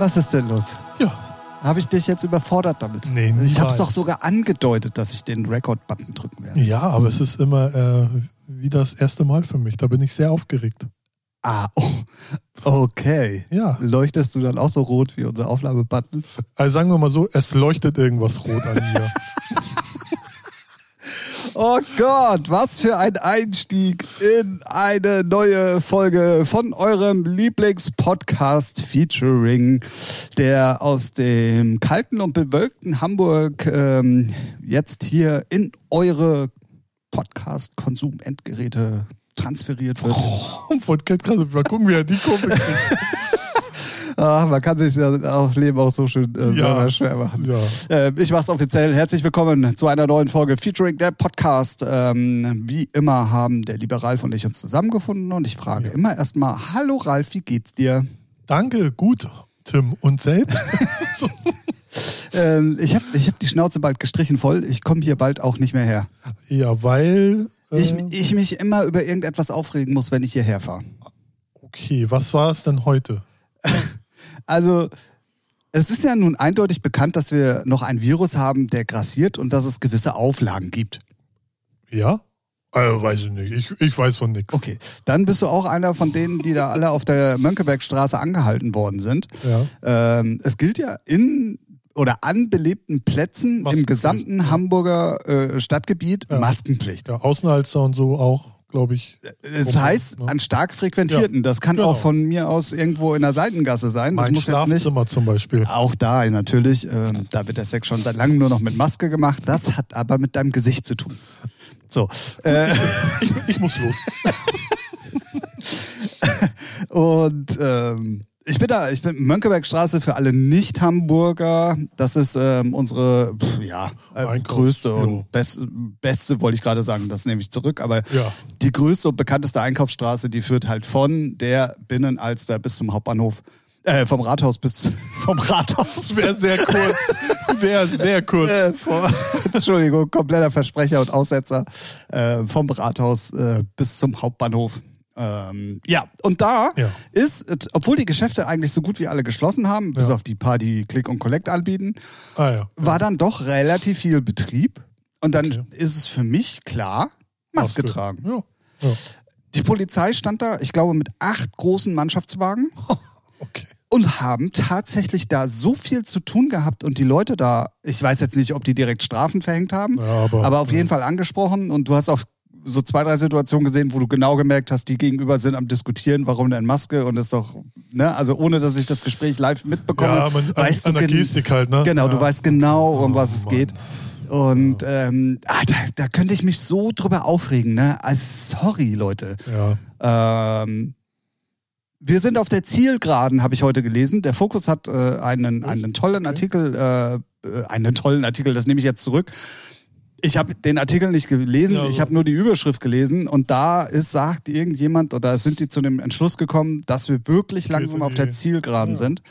Was ist denn los? Ja. Habe ich dich jetzt überfordert damit? Nee, Ich habe es niemals. doch sogar angedeutet, dass ich den Record-Button drücken werde. Ja, aber es ist immer äh, wie das erste Mal für mich. Da bin ich sehr aufgeregt. Ah, oh, okay. Ja. Leuchtest du dann auch so rot wie unser Aufnahmebutton? Also sagen wir mal so, es leuchtet irgendwas rot an mir. Oh Gott, was für ein Einstieg in eine neue Folge von eurem Lieblingspodcast Featuring, der aus dem kalten und bewölkten Hamburg ähm, jetzt hier in eure Podcast-Konsum-Endgeräte transferiert wird. Und Podcast mal gucken, wie er die Kurve kriegt. Ach, man kann sich das Leben auch so schön äh, selber schwer machen. Ja. Äh, ich mach's offiziell. Herzlich willkommen zu einer neuen Folge Featuring der Podcast. Ähm, wie immer haben der liebe Ralf und ich uns zusammengefunden und ich frage Ja. immer erstmal: Hallo Ralf, wie geht's dir? Danke, gut, Tim. Und selbst? Ähm, ich habe ich hab die Schnauze bald gestrichen voll. Ich komme hier bald auch nicht mehr her. ja, weil. Äh, Ich, ich mich immer über irgendetwas aufregen muss, wenn ich hierher fahre. okay, was war es denn heute? Also, es ist ja nun eindeutig bekannt, dass wir noch ein Virus haben, der grassiert und dass es gewisse Auflagen gibt. Ja? Äh, weiß ich nicht. Ich, ich weiß von nichts. Okay, dann bist du auch einer von denen, die da alle auf der Mönckebergstraße angehalten worden sind. Ja. Ähm, es gilt ja in oder an belebten Plätzen im Maskenpflicht, gesamten ja. Hamburger äh, Stadtgebiet Ja. Maskenpflicht. ja. Außenalster und so auch, glaube ich. Das heißt, ne? an stark frequentierten. Das kann Genau. auch von mir aus irgendwo in der Seitengasse sein. Das Mein muss jetzt nicht. Schlafzimmer zum Beispiel. Auch da natürlich. Ähm, da wird der Sex schon seit langem nur noch mit Maske gemacht. Das hat aber mit deinem Gesicht zu tun. So. Äh, Ich, ich muss los. Und ähm, ich bin da, ich bin Mönckebergstraße für alle Nicht-Hamburger. Das ist ähm, unsere, pff, ja, äh, größte jo. und best, beste, wollte ich gerade sagen, das nehme ich zurück. Aber Ja. die größte und bekannteste Einkaufsstraße, die führt halt von der Binnenalster bis zum Hauptbahnhof. Äh, vom Rathaus bis vom Rathaus. Wäre sehr kurz. Wäre sehr kurz. Äh, vom, Entschuldigung, kompletter Versprecher und Aussetzer. Äh, vom Rathaus äh, bis zum Hauptbahnhof. Ähm, ja, und da Ja. ist, obwohl die Geschäfte eigentlich so gut wie alle geschlossen haben, bis Ja. auf die paar, die Click und Collect anbieten, Ah ja. war dann doch relativ viel Betrieb. Und dann Okay. ist es für mich klar, Maske tragen. Die Polizei stand da, ich glaube, mit acht großen Mannschaftswagen Okay. und haben tatsächlich da so viel zu tun gehabt und die Leute da, ich weiß jetzt nicht, ob die direkt Strafen verhängt haben, Ja, aber, aber auf ja. jeden Fall angesprochen und du hast auch so zwei, drei Situationen gesehen, wo du genau gemerkt hast, die gegenüber sind am diskutieren, warum denn Maske und das ist doch, ne, also ohne, dass ich das Gespräch live mitbekomme, Ja, man, weißt an, du an der Gestik halt, ne? Genau, ja. du weißt genau, um Oh, was es Mann. geht. Und ähm, ah, da, da könnte ich mich so drüber aufregen, ne? Also sorry, Leute. Ja. Ähm, wir sind auf der Zielgeraden, habe ich heute gelesen. Der Fokus hat äh, einen, einen tollen. Artikel, äh, äh, einen tollen Artikel, das nehme ich jetzt zurück. Ich habe den Artikel nicht gelesen, Ja, ich so. habe nur die Überschrift gelesen und da ist, sagt irgendjemand oder sind die zu dem Entschluss gekommen, dass wir wirklich langsam so auf der Zielgeraden Ja. sind.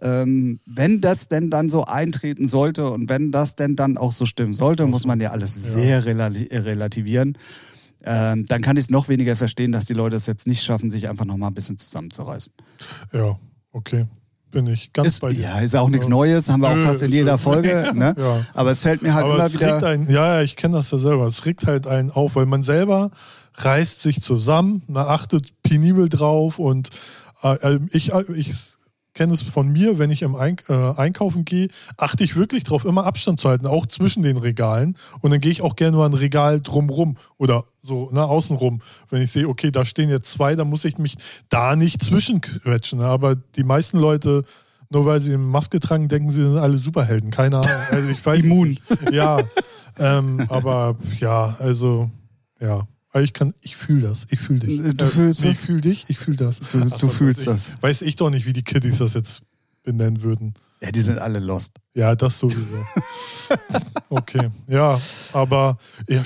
Ähm, wenn das denn dann so eintreten sollte und wenn das denn dann auch so stimmen sollte, muss man ja alles Ja. sehr relati relativieren. Ähm, dann kann ich es noch weniger verstehen, dass die Leute es jetzt nicht schaffen, sich einfach noch mal ein bisschen zusammenzureißen. ja, okay. Bin ich ganz Ist, bei dir. ja, ist auch nichts Neues, haben wir auch Nö, fast in jeder. Folge. Ne? Ja. Aber es fällt mir halt Aber immer wieder. einen, ja, ja, ich kenne das ja selber. Es regt halt einen auf, weil man selber reißt sich zusammen, na, achtet penibel drauf und äh, äh, ich, äh, ich kenne es von mir, wenn ich im Eink äh, Einkaufen gehe, achte ich wirklich drauf, immer Abstand zu halten, auch zwischen den Regalen. Und dann gehe ich auch gerne mal ein Regal drumrum oder so, ne, außenrum. Wenn ich sehe, okay, da stehen jetzt zwei, dann muss ich mich da nicht zwischenquetschen. Ne? Aber die meisten Leute, nur weil sie eine Maske tragen, denken sie sind alle Superhelden. Keine Ahnung. Also ich weiß Immun. Nicht. Ja, ähm, aber ja, also ja. Aber ich kann, ich fühle das. Ich fühle dich. Du fühlst nee, das? Ich fühle dich, ich fühle das. Du, Ach, du was fühlst weiß ich. das. Weiß ich doch nicht, wie die Kiddies das jetzt benennen würden. Ja, die sind alle lost. Ja, das sowieso. okay. Ja, aber ja,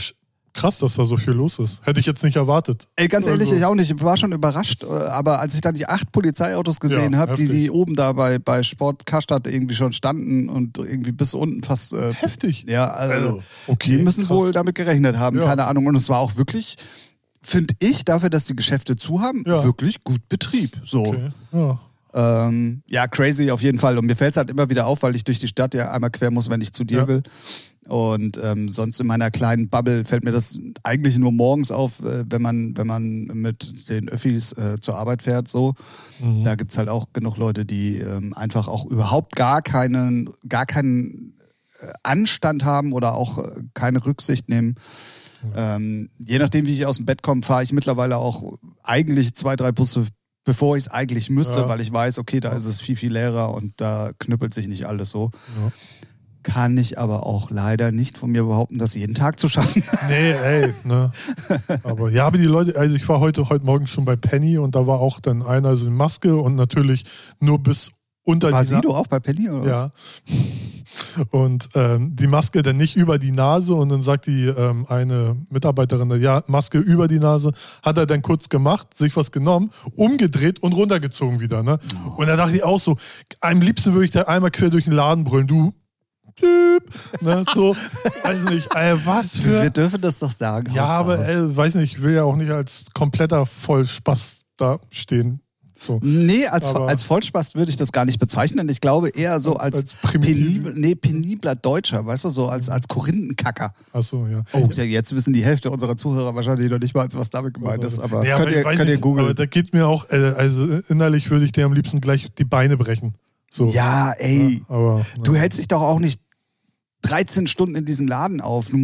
krass, dass da so viel los ist. Hätte ich jetzt nicht erwartet. Ey, ganz ehrlich, Also- ich auch nicht. Ich war schon überrascht. äh, Aber als ich dann die acht Polizeiautos gesehen Ja, habe, die, die oben da bei, bei Sport Karstadt irgendwie schon standen und irgendwie bis unten fast. Äh, Heftig. ja, also, Also, okay, die müssen krass. wohl damit gerechnet haben. Ja. Keine Ahnung. Und es war auch wirklich, finde ich, dafür, dass die Geschäfte zu haben, Ja. wirklich gut Betrieb. So. Okay. Ja. Ähm, ja, crazy auf jeden Fall. Und mir fällt es halt immer wieder auf, weil ich durch die Stadt ja einmal quer muss, wenn ich zu dir Ja. will. Und ähm, sonst in meiner kleinen Bubble fällt mir das eigentlich nur morgens auf, äh, wenn man, wenn man mit den Öffis äh, zur Arbeit fährt. So, Mhm. da gibt's halt auch genug Leute, die ähm, einfach auch überhaupt gar keinen, gar keinen äh, Anstand haben oder auch äh, keine Rücksicht nehmen. Ähm, je nachdem, wie ich aus dem Bett komme, fahre ich mittlerweile auch eigentlich zwei, drei Busse, bevor ich es eigentlich müsste, Ja. weil ich weiß, okay, da Ja. ist es viel, viel leerer und da knüppelt sich nicht alles so. Ja. Kann ich aber auch leider nicht von mir behaupten, das jeden Tag zu schaffen. Nee, ey, ne. Aber ja, aber die Leute, also ich war heute, heute Morgen schon bei Penny und da war auch dann einer so in Maske und natürlich nur bis unter War Sido auch bei Penny oder was? Ja. Und ähm, die Maske dann nicht über die Nase und dann sagt die ähm, eine Mitarbeiterin, ja, Maske über die Nase, hat er dann kurz gemacht, sich was genommen, umgedreht und runtergezogen wieder. Ne? Und da dachte ich auch so, am liebsten würde ich da einmal quer durch den Laden brüllen, du Typ, ne, so, weiß nicht, ey, was Wir für. dürfen das doch sagen. Ja, aber ey, weiß nicht, ich will ja auch nicht als kompletter Vollspaß da stehen. So. Nee, als, Aber- als Vollspast würde ich das gar nicht bezeichnen. Ich glaube eher so als, Als- als penibel, nee, penibler Deutscher, weißt du, so als, als Korinthenkacker. Achso, ja. Oh, ja, jetzt wissen die Hälfte unserer Zuhörer wahrscheinlich noch nicht mal, was damit gemeint ist, aber Nee, könnt, ich ihr, könnt ihr Aber googeln. da geht mir auch, äh, also innerlich würde ich dir am liebsten gleich die Beine brechen. So. Ja, ey, Aber, du ja. hältst dich doch auch nicht 13 Stunden in diesem Laden auf. Du, weißt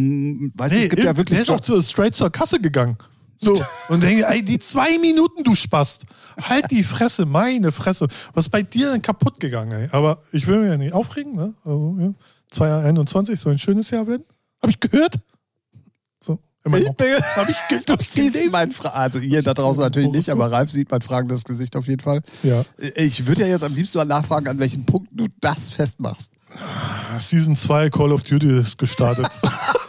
du, Nee, es gibt ja wirklich der ist auch zu, straight zur Kasse gegangen. So. Und denke, ey, die zwei Minuten, du Spast. Halt die Fresse, meine Fresse. Was ist bei dir denn kaputt gegangen, ey? Aber ich will mich ja nicht aufregen, ne? Also, ja. 2021 soll ein schönes Jahr werden. Hab ich gehört? So. Immer Ich noch. bin, Hab ich ge du siehst mein Fra also ihr da draußen natürlich nicht, aber Ralf sieht mein fragendes Gesicht auf jeden Fall. Ja. Ich würde ja jetzt am liebsten mal nachfragen, an welchem Punkt du das festmachst. Season 2 Call of Duty ist gestartet.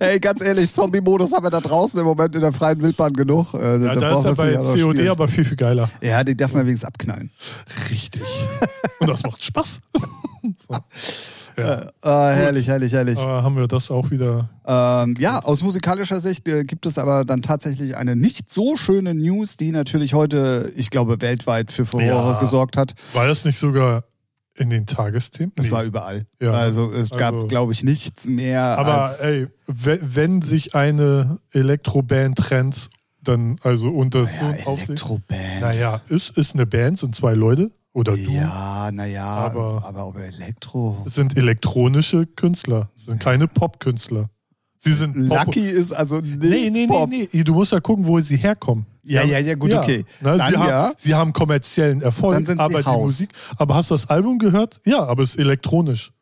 Ey, ganz ehrlich, Zombie-Modus haben wir da draußen im Moment in der freien Wildbahn genug. Äh, ja, da ist er bei COD aber viel, viel geiler. Ja, den darf man wenigstens abknallen. Richtig. Und das macht Spaß. so. Ja. Äh, herrlich, herrlich, herrlich. Aber haben wir das auch wieder. Ähm, ja, aus musikalischer Sicht äh, gibt es aber dann tatsächlich eine nicht so schöne News, die natürlich heute, ich glaube, weltweit für Furore Ja. gesorgt hat. War das nicht sogar in den Tagesthemen? Es Nee. war überall. Ja. Also es gab, Also- glaube ich, nichts mehr Aber ey, wenn, wenn sich eine Elektroband trennt, dann also unter so ja, einem Aufsehen. Elektroband. Naja, ist, ist eine Band, sind zwei Leute oder du. Ja, naja, aber, Aber- ob Elektro... Es sind elektronische Künstler, es sind keine Popkünstler. Sie sind Pop Lucky ist also nicht Nee, nee, Pop. nee, nee. Du musst ja gucken, wo sie herkommen. Ja, ja, ja, gut, okay. Ne, Dann sie, ja. haben, sie haben kommerziellen Erfolg, aber die Haus. Musik. Aber hast du das Album gehört? Ja, aber es ist elektronisch.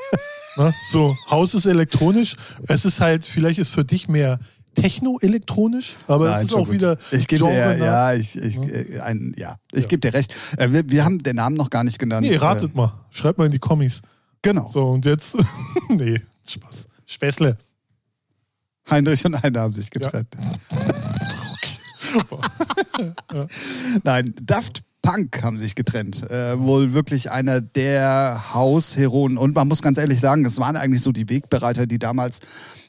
ne? So, Haus ist elektronisch. Es ist halt, vielleicht ist für dich mehr Techno-elektronisch, aber Nein, es ist auch gut. wieder Ich gebe dir, ne? ja, ich, ich, äh, ein, ja, ich Ja. gebe dir recht. Äh, wir, wir haben den Namen noch gar nicht genannt. Nee, ratet mal. Schreibt mal in die Kommis. Äh, genau. So, und jetzt. nee, Spaß. Späßle. Heinrich und Heine haben sich getrennt. Nein, Daft Punk haben sich getrennt. Äh, wohl wirklich einer der Hausheroen. Und man muss ganz ehrlich sagen, das waren eigentlich so die Wegbereiter, die damals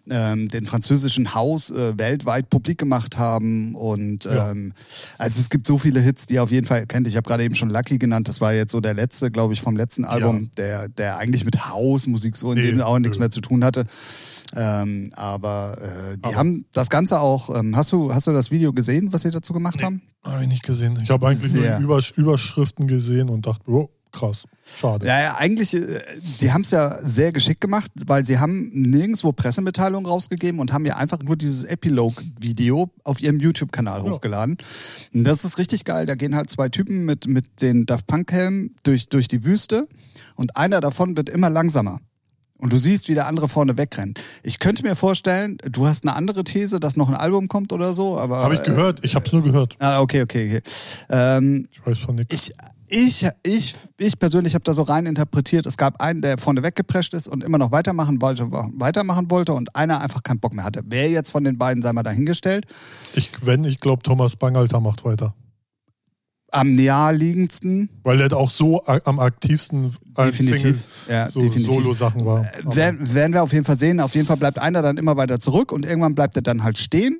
ähm, den französischen Haus äh, weltweit publik gemacht haben. Und Ja. ähm, also es gibt so viele Hits, die ihr auf jeden Fall kennt. Ich habe gerade eben schon Lucky genannt. Das war jetzt so der letzte, glaube ich, vom letzten Album, der, der eigentlich mit Hausmusik so in Nee, dem auch nichts nö. mehr zu tun hatte. Ähm, aber äh, die Aber- haben das Ganze auch. Ähm, hast du hast du das Video gesehen, was sie dazu gemacht haben? Habe ich nicht gesehen. Ich habe eigentlich Sehr. nur Übersch Überschriften gesehen und dachte, oh, krass. Schade. Ja, ja, eigentlich, äh, die haben es ja sehr geschickt gemacht, weil sie haben nirgendwo Pressemitteilungen rausgegeben und haben ja einfach nur dieses Epilogue-Video auf ihrem YouTube-Kanal Ja. hochgeladen. Und das ist richtig geil. Da gehen halt zwei Typen mit, mit den Daft Punk-Helmen durch, durch die Wüste und einer davon wird immer langsamer. Und du siehst, wie der andere vorne wegrennt. Ich könnte mir vorstellen, du hast eine andere These, dass noch ein Album kommt oder so, aber. Habe ich gehört. Ich habe es nur gehört. Äh, ah, okay, okay, okay. Ähm, Ich weiß von nichts. ich, ich, ich, ich persönlich habe da so rein interpretiert, es gab einen, der vorne weggeprescht ist und immer noch weitermachen wollte, weitermachen wollte und einer einfach keinen Bock mehr hatte. Wer jetzt von den beiden, sei mal dahingestellt, Ich, wenn, ich glaube, Thomas Bangalter macht weiter. am naheliegendsten, Weil er auch so am aktivsten als definitiv, Single ja, so. Solo-Sachen war. Werden, werden wir auf jeden Fall sehen. Auf jeden Fall bleibt einer dann immer weiter zurück und irgendwann bleibt er dann halt stehen.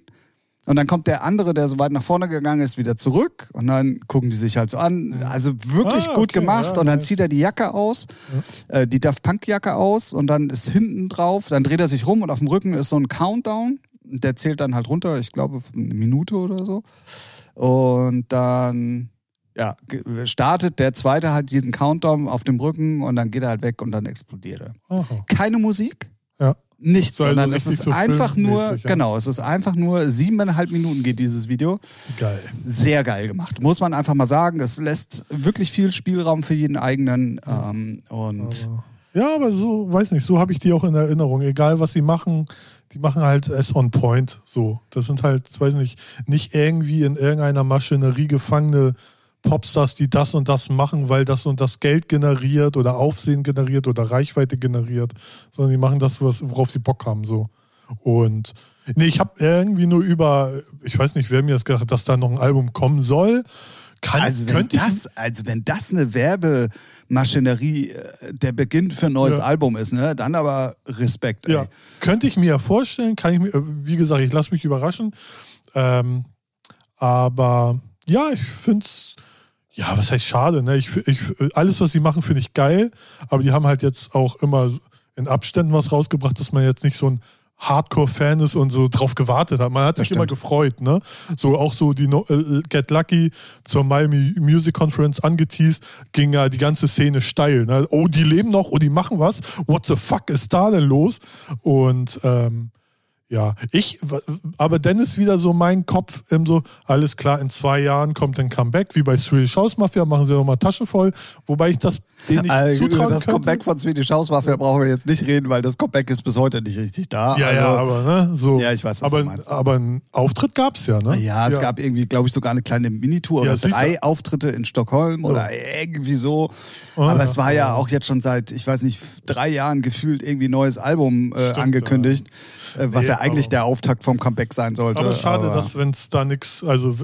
Und dann kommt der andere, der so weit nach vorne gegangen ist, wieder zurück. Und dann gucken die sich halt so an. Also wirklich Ah, gut okay, gemacht. ja, und dann nice. zieht er die Jacke aus, äh, die Daft Punk Jacke aus. Und dann ist hinten drauf, dann dreht er sich rum und auf dem Rücken ist so ein Countdown. Der zählt dann halt runter, ich glaube, eine Minute oder so. Und dann ja, startet der zweite halt diesen Countdown auf dem Rücken und dann geht er halt weg und dann explodiert er. Aha. Keine Musik, Ja. Nichts, So, also sondern es ist einfach nur, genau, es ist einfach nur siebeneinhalb Minuten geht dieses Video. Geil. Sehr geil gemacht, muss man einfach mal sagen. Es lässt wirklich viel Spielraum für jeden eigenen ähm, und Ja, aber so, weiß nicht, so habe ich die auch in Erinnerung. Egal, was sie machen, die machen halt es on point. So. Das sind halt, weiß nicht, nicht irgendwie in irgendeiner Maschinerie gefangene Popstars, die das und das machen, weil das und das Geld generiert oder Aufsehen generiert oder Reichweite generiert, sondern die machen das, worauf sie Bock haben. So. Und nee, ich habe irgendwie nur über, ich weiß nicht, wer mir das gedacht hat, dass da noch ein Album kommen soll. Kann, also wenn das, also wenn das eine Werbemaschinerie äh, der Beginn für ein neues Ja. Album ist, ne, dann aber Respekt. Ey. Ja, könnte ich mir ja vorstellen, kann ich mir, äh, wie gesagt, ich lasse mich überraschen. Ähm, aber ja, ich finde es, ja, was heißt schade, ne? Ich, ich, alles, was sie machen, finde ich geil, aber die haben halt jetzt auch immer in Abständen was rausgebracht, dass man jetzt nicht so ein Hardcore-Fan ist und so drauf gewartet hat. Man hat sich immer gefreut, ne? So auch so die No- äh, Get Lucky zur Miami Music Conference angeteased, ging ja die ganze Szene steil. Ne? Oh, die leben noch, oh, die machen was. What the fuck ist da denn los? Und ähm, ja, ich, aber dann ist wieder so mein Kopf so, alles klar, in zwei Jahren kommt ein Comeback, wie bei Swedish House Mafia, machen sie nochmal Taschen voll, wobei ich das denen nicht Also, zutrauen das könnte. Comeback von Swedish House Mafia brauchen wir jetzt nicht reden, weil das Comeback ist bis heute nicht richtig da. Ja, also, ja, aber ne, so. Ja, ich weiß, was aber, du meinst. aber einen Auftritt gab es ja, ne? Ja, es gab irgendwie, glaube ich, sogar eine kleine Minitour Ja, oder drei. Auftritte in Stockholm oder irgendwie so. Oh, Aber ja. es war ja auch jetzt schon seit, ich weiß nicht, drei Jahren gefühlt irgendwie ein neues Album äh, Stimmt, angekündigt, äh, was Nee, ja eigentlich aber- der Auftakt vom Comeback sein sollte. Aber schade, dass wenn es da nichts, also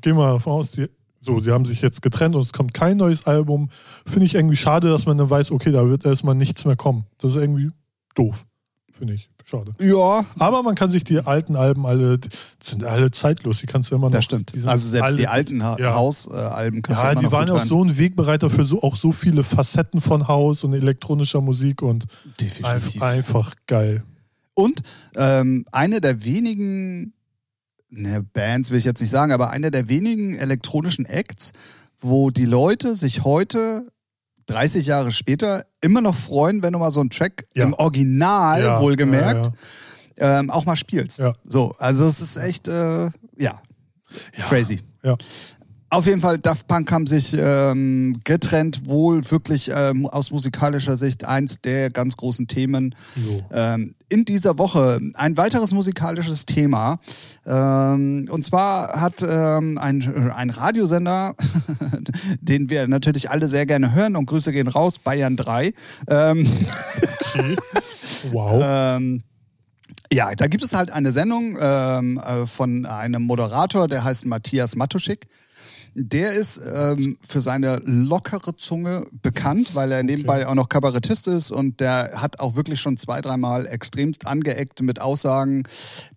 gehen wir davon aus, die, so, sie haben sich jetzt getrennt und es kommt kein neues Album. Finde ich irgendwie schade, dass man dann weiß, okay, da wird erstmal nichts mehr kommen. Das ist irgendwie doof. Finde ich. Schade. Ja, Aber man kann sich die alten Alben alle, die sind alle zeitlos, die kannst du immer noch. das stimmt. die Also selbst alle- die alten ha ja. Hausalben kannst du Ja, immer die noch waren gut auch so ein Wegbereiter für so, auch so viele Facetten von Haus und elektronischer Musik und Definitiv. einfach geil. Und ähm, eine der wenigen, ne, Bands will ich jetzt nicht sagen, aber eine der wenigen elektronischen Acts, wo die Leute sich heute, 30 Jahre später, immer noch freuen, wenn du mal so einen Track Ja. im Original, Ja, wohlgemerkt, ja. Ähm, auch mal spielst. So, also es ist echt, äh, ja, Ja. crazy. Ja. Auf jeden Fall, Daft Punk haben sich ähm, getrennt, wohl wirklich ähm, aus musikalischer Sicht eins der ganz großen Themen ähm, in dieser Woche. Ein weiteres musikalisches Thema. Ähm, und zwar hat ähm, ein, ein Radiosender, den wir natürlich alle sehr gerne hören und Grüße gehen raus, Bayern 3. Ähm, Okay. Wow. ja, da gibt es halt eine Sendung ähm, äh, von einem Moderator, der heißt Matthias Matuschik. Der ist ähm, für seine lockere Zunge bekannt, weil er nebenbei auch noch Kabarettist ist und der hat auch wirklich schon zwei, dreimal extremst angeeckt mit Aussagen,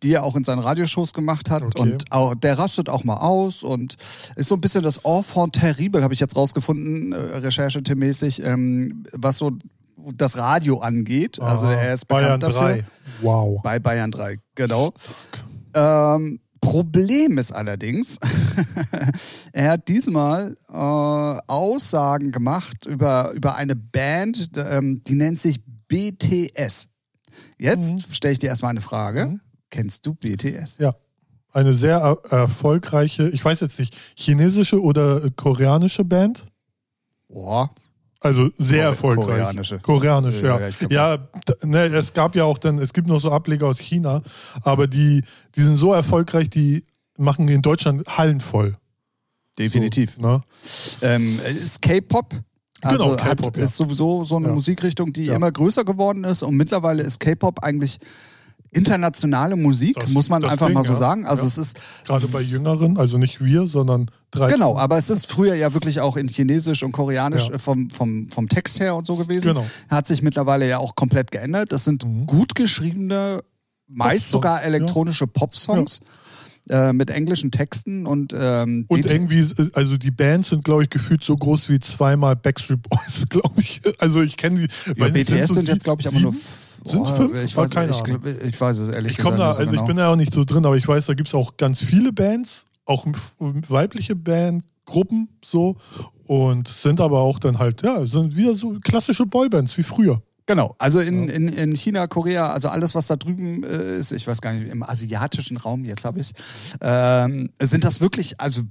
die er auch in seinen Radioshows gemacht hat. Okay. Und auch, der rastet auch mal aus und ist so ein bisschen das Enfant terrible, habe ich jetzt rausgefunden, äh, recherchemäßig, ähm, was so das Radio angeht. Also Aha. er ist Bayern bekannt dafür. 3. Wow. Bei Bayern 3, genau. Ähm, Problem ist allerdings, er hat diesmal äh, Aussagen gemacht über, über eine Band, ähm, die nennt sich BTS. Jetzt Mhm. stelle ich dir erstmal eine Frage. Kennst du BTS? Ja. Eine sehr er erfolgreiche, ich weiß jetzt nicht, chinesische oder äh, koreanische Band? Boah. Also sehr Kore- erfolgreich. koreanische. Koreanisch, Ja, ja. ja, Ja, ne, es gab ja auch dann, es gibt noch so Ableger aus China, aber die, die sind so erfolgreich, die machen in Deutschland Hallen voll. Definitiv. So, ne? Ähm, ist K-Pop. Also Genau, K-Pop, ja. ist sowieso so eine Ja. Musikrichtung, die Ja. immer größer geworden ist und mittlerweile ist K-Pop eigentlich internationale Musik, Das- muss man einfach Ding, mal so ja. sagen. Also Ja. es ist Gerade bei Jüngeren, also nicht wir, sondern 13. genau, aber es ist früher ja wirklich auch in Chinesisch und Koreanisch Ja. äh, vom, vom, vom Text her und so gewesen. Genau. Hat sich mittlerweile ja auch komplett geändert. Das sind Mhm. gut geschriebene, meist sogar elektronische Popsongs. äh, mit englischen Texten und ähm, Und irgendwie, also die Bands sind, glaube ich, gefühlt so groß wie zweimal Backstreet Boys, glaube ich. Also ich kenne die. ja, BTS so sind jetzt, glaube ich, aber nur. Sind Oh, fünf? Ich Ah, weiß, keine ich, Ahnung. ich weiß es ehrlich Ich komme da, gesagt also nicht ich so bin genau. da auch nicht so drin, aber ich weiß, da gibt es auch ganz viele Bands, auch weibliche Bandgruppen so und sind aber auch dann halt, ja, sind wieder so klassische Boybands wie früher. Genau, also in, in, in China, Korea, also alles, was da drüben äh, ist, ich weiß gar nicht, im asiatischen Raum, jetzt habe ich ähm, sind das wirklich, also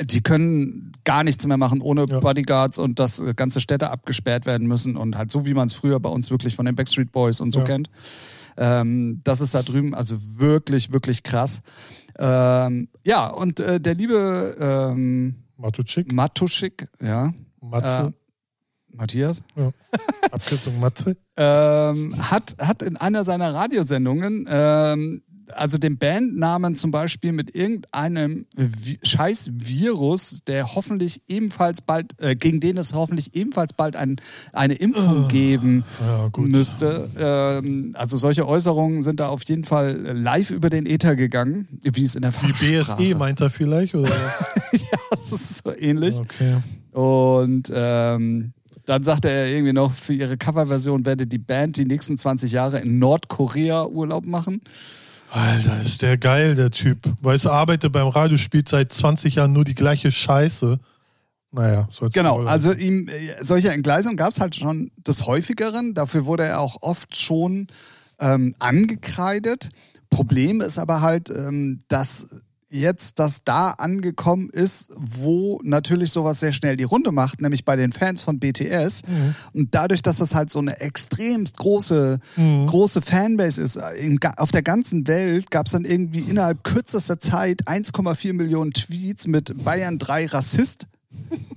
die können gar nichts mehr machen ohne Ja. Bodyguards und dass äh, ganze Städte abgesperrt werden müssen und halt so, wie man es früher bei uns wirklich von den Backstreet Boys und so Ja. kennt. Ähm, das ist da drüben also wirklich, wirklich krass. Ähm, ja, und äh, der liebe ähm, Matuschik, Matuschik, ja, äh, Matze, Matthias, Abkürzung Matze. ähm, hat, hat in einer seiner Radiosendungen ähm, also den Bandnamen zum Beispiel mit irgendeinem Vi scheiß Virus, der hoffentlich ebenfalls bald, äh, gegen den es hoffentlich ebenfalls bald ein, eine Impfung geben Ja, müsste. Ähm, also solche Äußerungen sind da auf jeden Fall live über den Äther gegangen, wie es in der Die Fachsprache. BSE meint er vielleicht? Oder? ja, das ist so ähnlich. okay. Und ähm, dann sagte er irgendwie noch, für ihre Coverversion werde die Band die nächsten 20 Jahre in Nordkorea Urlaub machen. Alter, ist der geil, der Typ. Weißt du, arbeitet beim Radio, spielt seit 20 Jahren nur die gleiche Scheiße. Naja, soll's Genau, also ihm äh, solche Entgleisungen gab es halt schon des Häufigeren. Dafür wurde er auch oft schon ähm, angekreidet. Problem ist aber halt, ähm, dass jetzt das da angekommen ist, wo natürlich sowas sehr schnell die Runde macht, nämlich bei den Fans von BTS. Mhm. Und dadurch, dass das halt so eine extremst große, große Fanbase ist, äh, in, auf der ganzen Welt gab es dann irgendwie innerhalb kürzester Zeit 1,4 Millionen Tweets mit Bayern 3 Rassist,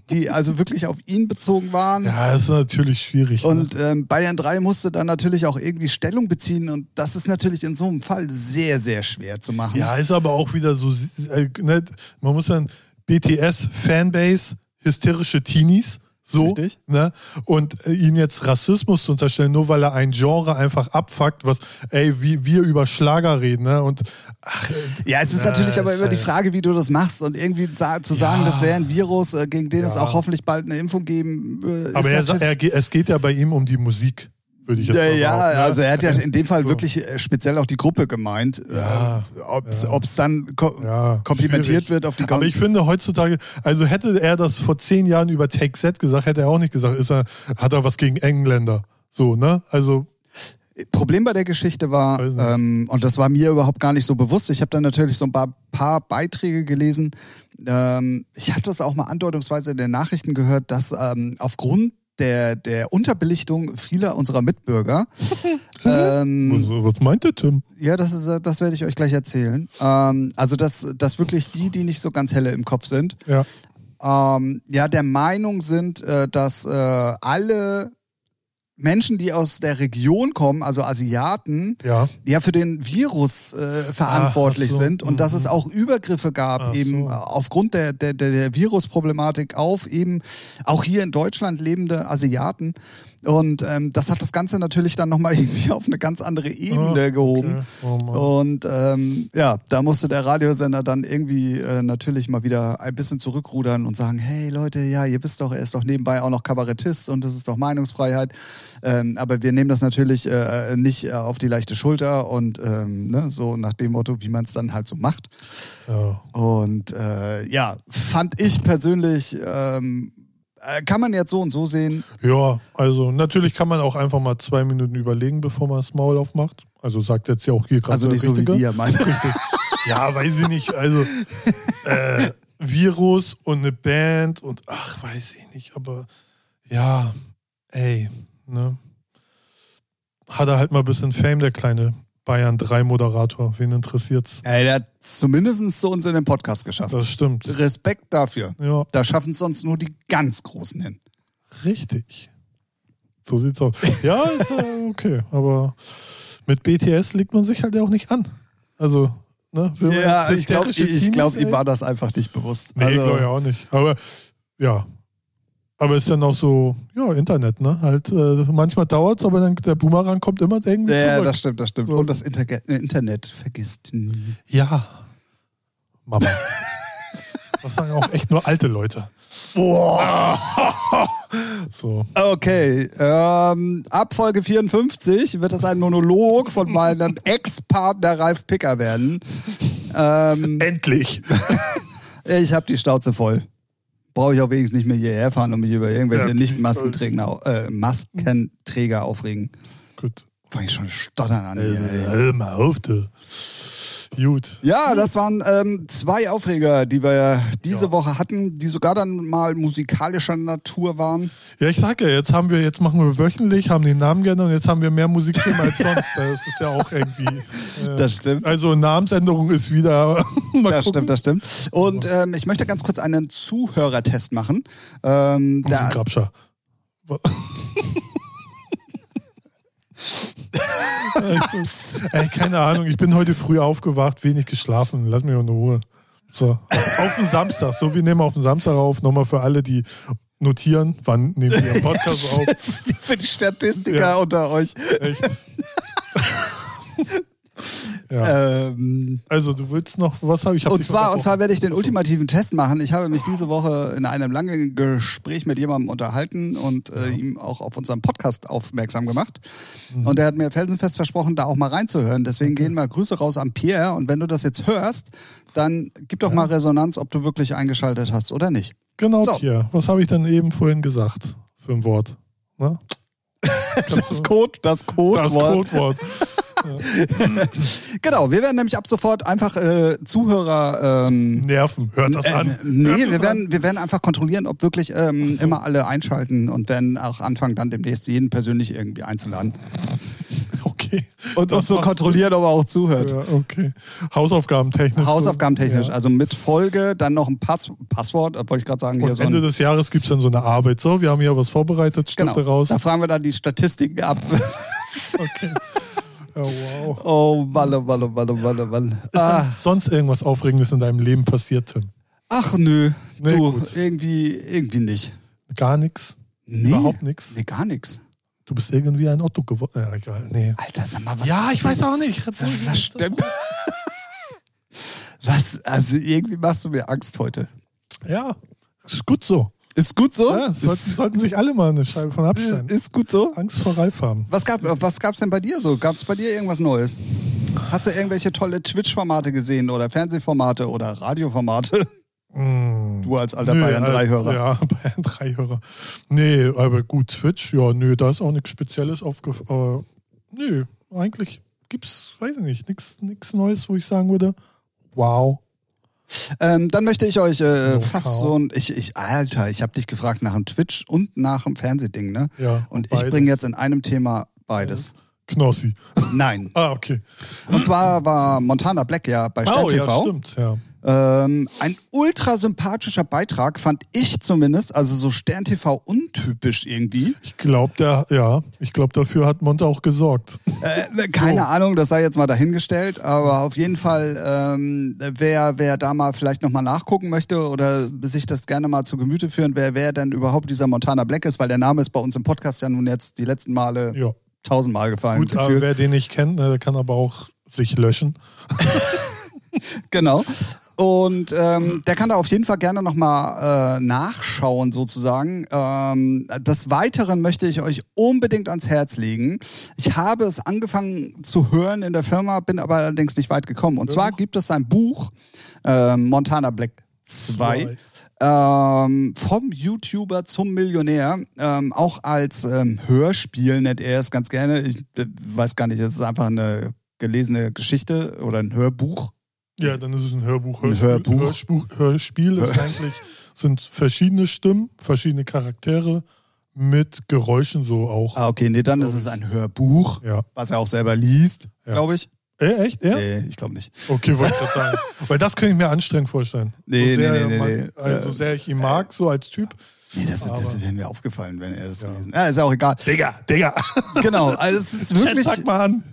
die also wirklich auf ihn bezogen waren. Ja, ist natürlich schwierig. ne? Und ähm, Bayern 3 musste dann natürlich auch irgendwie Stellung beziehen und das ist natürlich in so einem Fall sehr, sehr schwer zu machen. Ja, ist aber auch wieder so, äh, ne, man muss dann BTS Fanbase, hysterische Teenies, so, Richtig. ne? Und äh, ihm jetzt Rassismus zu unterstellen, nur weil er ein Genre einfach abfuckt, was, ey, wie wir über Schlager reden, ne? Und ach, äh, Ja, es ist Ja, natürlich aber immer die halt- Frage, wie du das machst und irgendwie sa zu sagen, Ja. das wäre ein Virus, äh, gegen den es Ja. auch hoffentlich bald eine Impfung geben äh, aber er, er, es geht ja bei ihm um die Musik, würde ich jetzt ja, ja, ne? also er hat ja in dem Fall So. wirklich äh, speziell auch die Gruppe gemeint. Ja, äh, Ob es ja. dann ko Ja, komplimentiert schwierig. wird auf die Aber ich finde heutzutage, also hätte er das vor zehn Jahren über Take Z gesagt, hätte er auch nicht gesagt, ist er, hat er was gegen Engländer. So, ne? Also, Problem bei der Geschichte war, ähm, und das war mir überhaupt gar nicht so bewusst, ich habe dann natürlich so ein paar, paar Beiträge gelesen. Ähm, ich hatte es auch mal andeutungsweise in den Nachrichten gehört, dass ähm, aufgrund der, der Unterbelichtung vieler unserer Mitbürger, ähm, was, was meint der Tim? ja, das, ist, das werde ich euch gleich erzählen. Ähm, also, dass, dass wirklich die, die nicht so ganz helle im Kopf sind, Ja. ähm, ja, der Meinung sind, äh, dass äh, alle Menschen, die aus der Region kommen, also Asiaten, Ja. ja für den Virus äh, verantwortlich Ach so, sind und dass mhm. es auch Übergriffe gab, Ach eben so. aufgrund der, der, der Virusproblematik auf eben auch hier in Deutschland lebende Asiaten. Und ähm, das hat das Ganze natürlich dann nochmal irgendwie auf eine ganz andere Ebene Ah, gehoben. okay. Oh. Und ähm, ja, da musste der Radiosender dann irgendwie äh, natürlich mal wieder ein bisschen zurückrudern und sagen, hey Leute, ja, ihr wisst doch, er ist doch nebenbei auch noch Kabarettist und das ist doch Meinungsfreiheit. Ähm, aber wir nehmen das natürlich äh, nicht äh, auf die leichte Schulter und ähm, ne, so nach dem Motto, wie man es dann halt so macht. Ja. Und äh, ja, fand ich persönlich, ähm, äh, kann man jetzt so und so sehen. ja, also natürlich kann man auch einfach mal zwei Minuten überlegen, bevor man das Maul aufmacht. Also sagt jetzt ja auch hier gerade Also nicht so wie wir, meinen. Ja, weiß ich nicht. Also äh, Virus und eine Band und ach, weiß ich nicht. Aber ja, ey, ne? Hat er halt mal ein bisschen Fame, der kleine Bayern 3 Moderator. Wen interessiert's? Ey, der hat zumindest zu uns in den Podcast geschafft. Das stimmt. Respekt dafür. Ja, Da schaffen es sonst nur die ganz Großen hin. richtig. So sieht's aus. Ja, ist äh, okay. Aber mit BTS legt man sich halt ja auch nicht an. Also, ne? Ja, ich glaube, glaub, ihm war das einfach nicht bewusst. Nee, Also, glaube ich auch nicht. Aber ja. Aber ist dann auch so, ja, Internet, ne? Halt, äh, manchmal dauert es, aber dann der Boomerang kommt immer irgendwie ja, zurück. das stimmt, das stimmt. So. Und das Interge- äh, Internet vergisst nie. ja. Mama. Das sagen auch echt nur alte Leute. Boah. So. Okay, ähm, ab Folge 54 wird das ein Monolog von meinem Ex-Partner Ralf Picker werden. Ähm, Endlich. ich habe die Schnauze voll. Brauche ich auch wenigstens nicht mehr hierher fahren und mich über irgendwelche Ja, Nicht-Maskenträger äh, Maskenträger aufregen. Gut. Fange ich schon stottern an. Hier, ey. Hör mal auf, du. Gut. Ja, das waren ähm, zwei Aufreger, die wir diese Ja. Woche hatten, die sogar dann mal musikalischer Natur waren. Ja, ich sag ja, jetzt haben wir, jetzt machen wir wöchentlich, haben den Namen geändert und jetzt haben wir mehr Musikthemen als sonst. Das ist ja auch irgendwie. äh, Das stimmt. Also Namensänderung ist wieder. mal Das gucken. stimmt, das stimmt. Und ähm, ich möchte ganz kurz einen Zuhörertest machen. Ähm, da, Grabscher? Ey, keine Ahnung, ich bin heute früh aufgewacht, wenig geschlafen. Lass mich in Ruhe. So, auf den Samstag. So, wir nehmen auf den Samstag auf. Nochmal für alle, die notieren, wann nehmen wir den Podcast auf. für die Statistiker Ja. unter euch. Echt. ja. Ähm, Also, du willst noch, was habe ich? Hab und zwar, und zwar werde ich den ultimativen Test machen. Ich habe mich diese Woche in einem langen Gespräch mit jemandem unterhalten und äh, ihm auch auf unserem Podcast aufmerksam gemacht. Mhm. Und er hat mir felsenfest versprochen, da auch mal reinzuhören. Deswegen gehen mal Grüße raus an Pierre. Und wenn du das jetzt hörst, dann gib doch mal Resonanz, ob du wirklich eingeschaltet hast oder nicht. Genau, So. Pierre. Was habe ich dann eben vorhin gesagt für ein Wort? Ne? Du- Code, das das Codewort. Genau, wir werden nämlich ab sofort einfach äh, Zuhörer. Ähm, Nerven. Hört das äh, an. nee, Hört wir das werden, wir werden einfach kontrollieren, ob wirklich ähm, immer alle einschalten und werden auch anfangen, dann demnächst jeden persönlich irgendwie einzuladen. Okay. Und, und so macht kontrollieren, ob er auch zuhört. Ja, okay. Hausaufgabentechnisch. Hausaufgabentechnisch, Ja. also mit Folge, dann noch ein Pass Passwort, wollte ich gerade sagen, hier Und so Ende ein, des Jahres gibt es dann so eine Arbeit. So, wir haben hier was vorbereitet, Stifte genau, raus. da fragen wir dann die Statistiken ab. Okay. Ja, wow. oh Mann, oh Mann, oh Mann, oh oh Mann. Ist Ah, sonst irgendwas Aufregendes in deinem Leben passiert, Tim? ach nö, Nee, du, gut. irgendwie, irgendwie nicht. Gar nichts? Nee, Überhaupt nichts? Nee, gar nichts. Du bist irgendwie ein Otto geworden. Ja, egal. Nee. Alter, sag mal, was ja, ich weiß auch nicht. Was stimmt? Was? Also irgendwie machst du mir Angst heute. Ja, ist gut so. Ist gut so? Ja, sollten, ist, sollten sich alle mal eine Scheibe von abschneiden. ist gut so? Angst vor Ralf haben. Was gab was gab's denn bei dir so? Gab es bei dir irgendwas Neues? Hast du irgendwelche tolle Twitch-Formate gesehen oder Fernsehformate oder Radioformate? Mm. Du als alter Nö, Bayern äh, 3-Hörer. Ja, Bayern 3-Hörer. Nee, aber gut, Twitch, ja, nö, da ist auch nichts Spezielles aufgefallen. Äh, nö, eigentlich gibt's, weiß ich nicht, nichts nix Neues, wo ich sagen würde, wow. Ähm, dann möchte ich euch äh, Oh, fast Kau. so ein. Ich, ich, Alter, ich habe dich gefragt nach dem Twitch und nach dem Fernsehding, ne? Ja, Und ich bringe jetzt in einem Thema beides. Knossi. Nein. Ah, okay. Und zwar war Montana Black ja bei Stern Oh, ja, TV. stimmt, ja. Ähm, ein ultra sympathischer Beitrag, fand ich zumindest. Also so Stern TV untypisch irgendwie. Ich glaube, der, ja, ich glaube, dafür hat Monte auch gesorgt. Äh, keine So. Ahnung, das sei jetzt mal dahingestellt, aber auf jeden Fall, ähm, wer, wer da mal vielleicht nochmal nachgucken möchte oder sich das gerne mal zu Gemüte führen, wer, wer denn überhaupt dieser Montana Black ist, weil der Name ist bei uns im Podcast ja nun jetzt die letzten Male Ja. tausendmal gefallen. Gut, aber wer den nicht kennt, ne, der kann aber auch sich löschen. Genau. Und ähm, der kann da auf jeden Fall gerne nochmal äh, nachschauen, sozusagen. Ähm, des Weiteren möchte ich euch unbedingt ans Herz legen. Ich habe es angefangen zu hören in der Firma, bin aber allerdings nicht weit gekommen. Und zwar gibt es ein Buch, ähm, Montana Black 2. Ähm, vom YouTuber zum Millionär, ähm, auch als ähm, Hörspiel nennt er es ganz gerne. Ich äh, weiß gar nicht, es ist einfach eine gelesene Geschichte oder ein Hörbuch. Ja, dann ist es ein Hörbuch. Ein Hörspiel, Hörbuch. Hörspiel, Hörspiel ist eigentlich, sind verschiedene Stimmen, verschiedene Charaktere mit Geräuschen so auch. Ah, okay, nee, dann ist es ein Hörbuch, Ja. was er auch selber liest, Ja. glaube ich. Äh, echt? Ja? Nee, ich glaube nicht. Okay, wollte ich gerade sagen. Weil das könnte ich mir anstrengend vorstellen. Nee, so nee, nee, er mag- nee, nee. Also, so sehr ich ihn mag, so als Typ. Nee, das, das wäre mir aufgefallen, wenn er das Ja. gelesen Ja, ist ja auch egal. Digga, Digga. Genau, also es ist Chat, wirklich. sag mal an.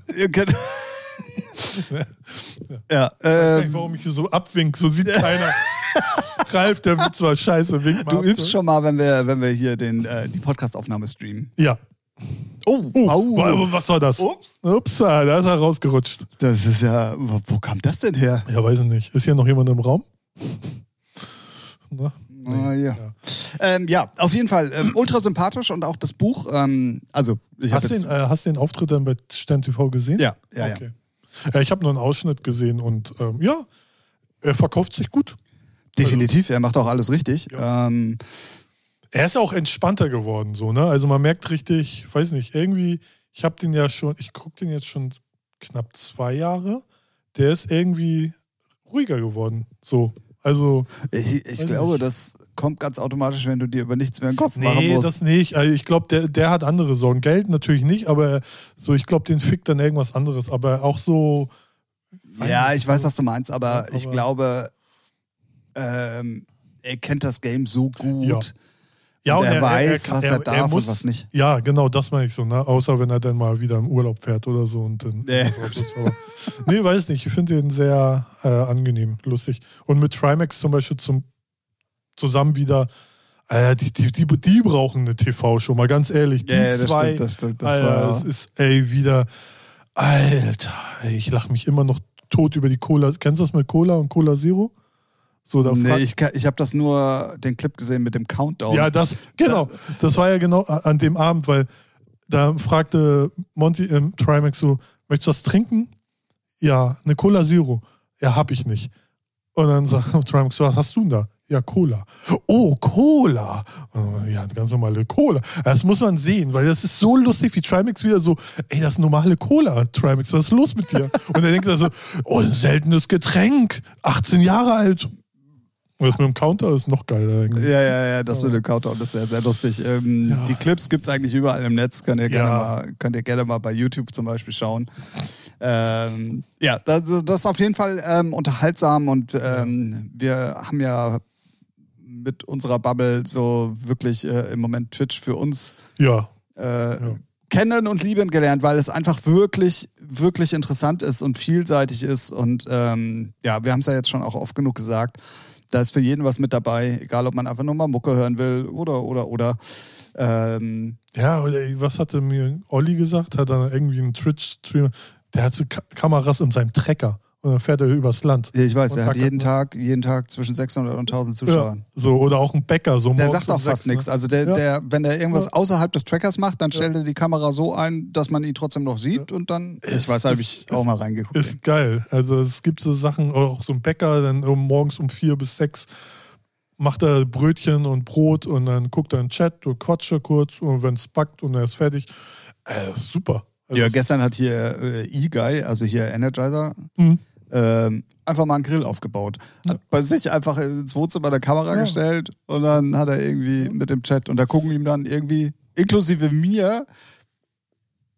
Ja, Ich weiß nicht, ähm, warum ich hier so abwink, so sieht keiner. Ralf, der wird zwar scheiße, wink mal du übst schon mal, wenn wir, wenn wir hier den, äh, die Podcastaufnahme streamen. Ja. Oh, Oh, au. wa- was war das? Ups. Ups, da ist er rausgerutscht. Das ist ja, wo, kam das denn her? Ja, weiß ich nicht. Ist hier noch jemand im Raum? Na? Ah, ja. Ja. Ähm, ja, auf jeden Fall ähm, ultra sympathisch und auch das Buch. Ähm, also, ich habe Hast, den, äh, hast du den Auftritt dann bei Stern TV gesehen? ja, ja, ja. okay. ja. Ich habe nur einen Ausschnitt gesehen und ähm, ja, er verkauft sich gut. Definitiv, er macht auch alles richtig. Ja. Ähm, Er ist auch entspannter geworden, so, ne? Also man merkt richtig, weiß nicht, irgendwie, ich habe den ja schon, ich gucke den jetzt schon knapp zwei Jahre. Der ist irgendwie ruhiger geworden. So. Also, ich ich glaube, nicht. das kommt ganz automatisch, wenn du dir über nichts mehr im Kopf machen nee, musst. das nicht. Also ich glaube, der, der hat andere Sorgen. Geld natürlich nicht, aber so, ich glaube, den fickt dann irgendwas anderes. Aber auch so. ja, ich weiß, was du meinst, aber, Ja, ich aber- glaube, ähm, er kennt das Game so gut. Ja. Ja, und er, weiß, kann- was er, darf muss, und was nicht. Ja, genau, das meine ich so, ne? Außer wenn er dann mal wieder im Urlaub fährt oder so und dann. Nee. nee, weiß nicht. Ich finde den sehr äh, angenehm, lustig. Und mit Trimax zum Beispiel zum, zusammen wieder. Äh, die, die, die, die brauchen eine TV-Show, mal ganz ehrlich. Die Ja, ja, das zwei. stimmt, das stimmt. Das Alter, war, das ist, ey, wieder. Alter, ich lache mich immer noch tot über die Cola. Kennst du das mit Cola und Cola Zero? So, da nee, ich, ich habe das nur den Clip gesehen mit dem Countdown. ja, das, genau. Das war ja genau an dem Abend, weil da fragte Monty im Trimax so, möchtest du was trinken? Ja, eine Cola Zero. Ja, hab ich nicht. Und dann sagt Trimax, was hast du denn da? Ja, Cola. Oh, Cola. Ja, ganz normale Cola. Das muss man sehen, weil das ist so lustig, wie Trimax wieder so, ey, das ist normale Cola, Trimax, was ist los mit dir? Und er denkt da so, oh, ein seltenes Getränk, 18 Jahre alt. Und das mit dem Counter ist noch geiler. eigentlich. Ja, ja, ja, das mit dem Countdown ist sehr, sehr lustig. Ähm, Ja. Die Clips gibt es eigentlich überall im Netz. Könnt ihr, gerne Ja. mal, könnt ihr gerne mal bei YouTube zum Beispiel schauen. Ähm, ja, das, das ist auf jeden Fall ähm, unterhaltsam und ähm, wir haben ja mit unserer Bubble so wirklich äh, im Moment Twitch für uns Ja, äh, Ja. kennen und lieben gelernt, weil es einfach wirklich, wirklich interessant ist und vielseitig ist. Und ähm, ja, wir haben es ja jetzt schon auch oft genug gesagt. Da ist für jeden was mit dabei, egal ob man einfach nur mal Mucke hören will oder, oder, oder. Ähm, Ja, was hatte mir Olli gesagt? Hat er irgendwie einen Twitch-Streamer, der hat so Ka Kameras in seinem Trecker und dann fährt er übers Land. ich weiß, Und er hat jeden ne? Tag, jeden Tag zwischen 600 und 1000 Ja, Zuschauer. so, oder auch ein Bäcker. So Der sagt auch um fast ne? nichts. Also der, Ja. der, wenn er irgendwas Ja. außerhalb des Trackers macht, dann stellt er die Kamera so ein, dass man ihn trotzdem noch sieht und dann, ich Es weiß, habe ist- ich auch mal reingeguckt. Ist geil. Also es gibt so Sachen, auch so ein Bäcker, dann morgens um vier bis sechs macht er Brötchen und Brot und dann guckt er in den Chat, du quatscht er kurz und wenn es backt und er ist fertig. Äh, super. Also, Ja, gestern hat hier äh, E-Guy, also hier Energizer, Mhm. Ähm, einfach mal einen Grill aufgebaut. Hat bei sich einfach ins Wohnzimmer der Kamera Ja. gestellt und dann hat er irgendwie mit dem Chat und da gucken ihm dann irgendwie, inklusive mir,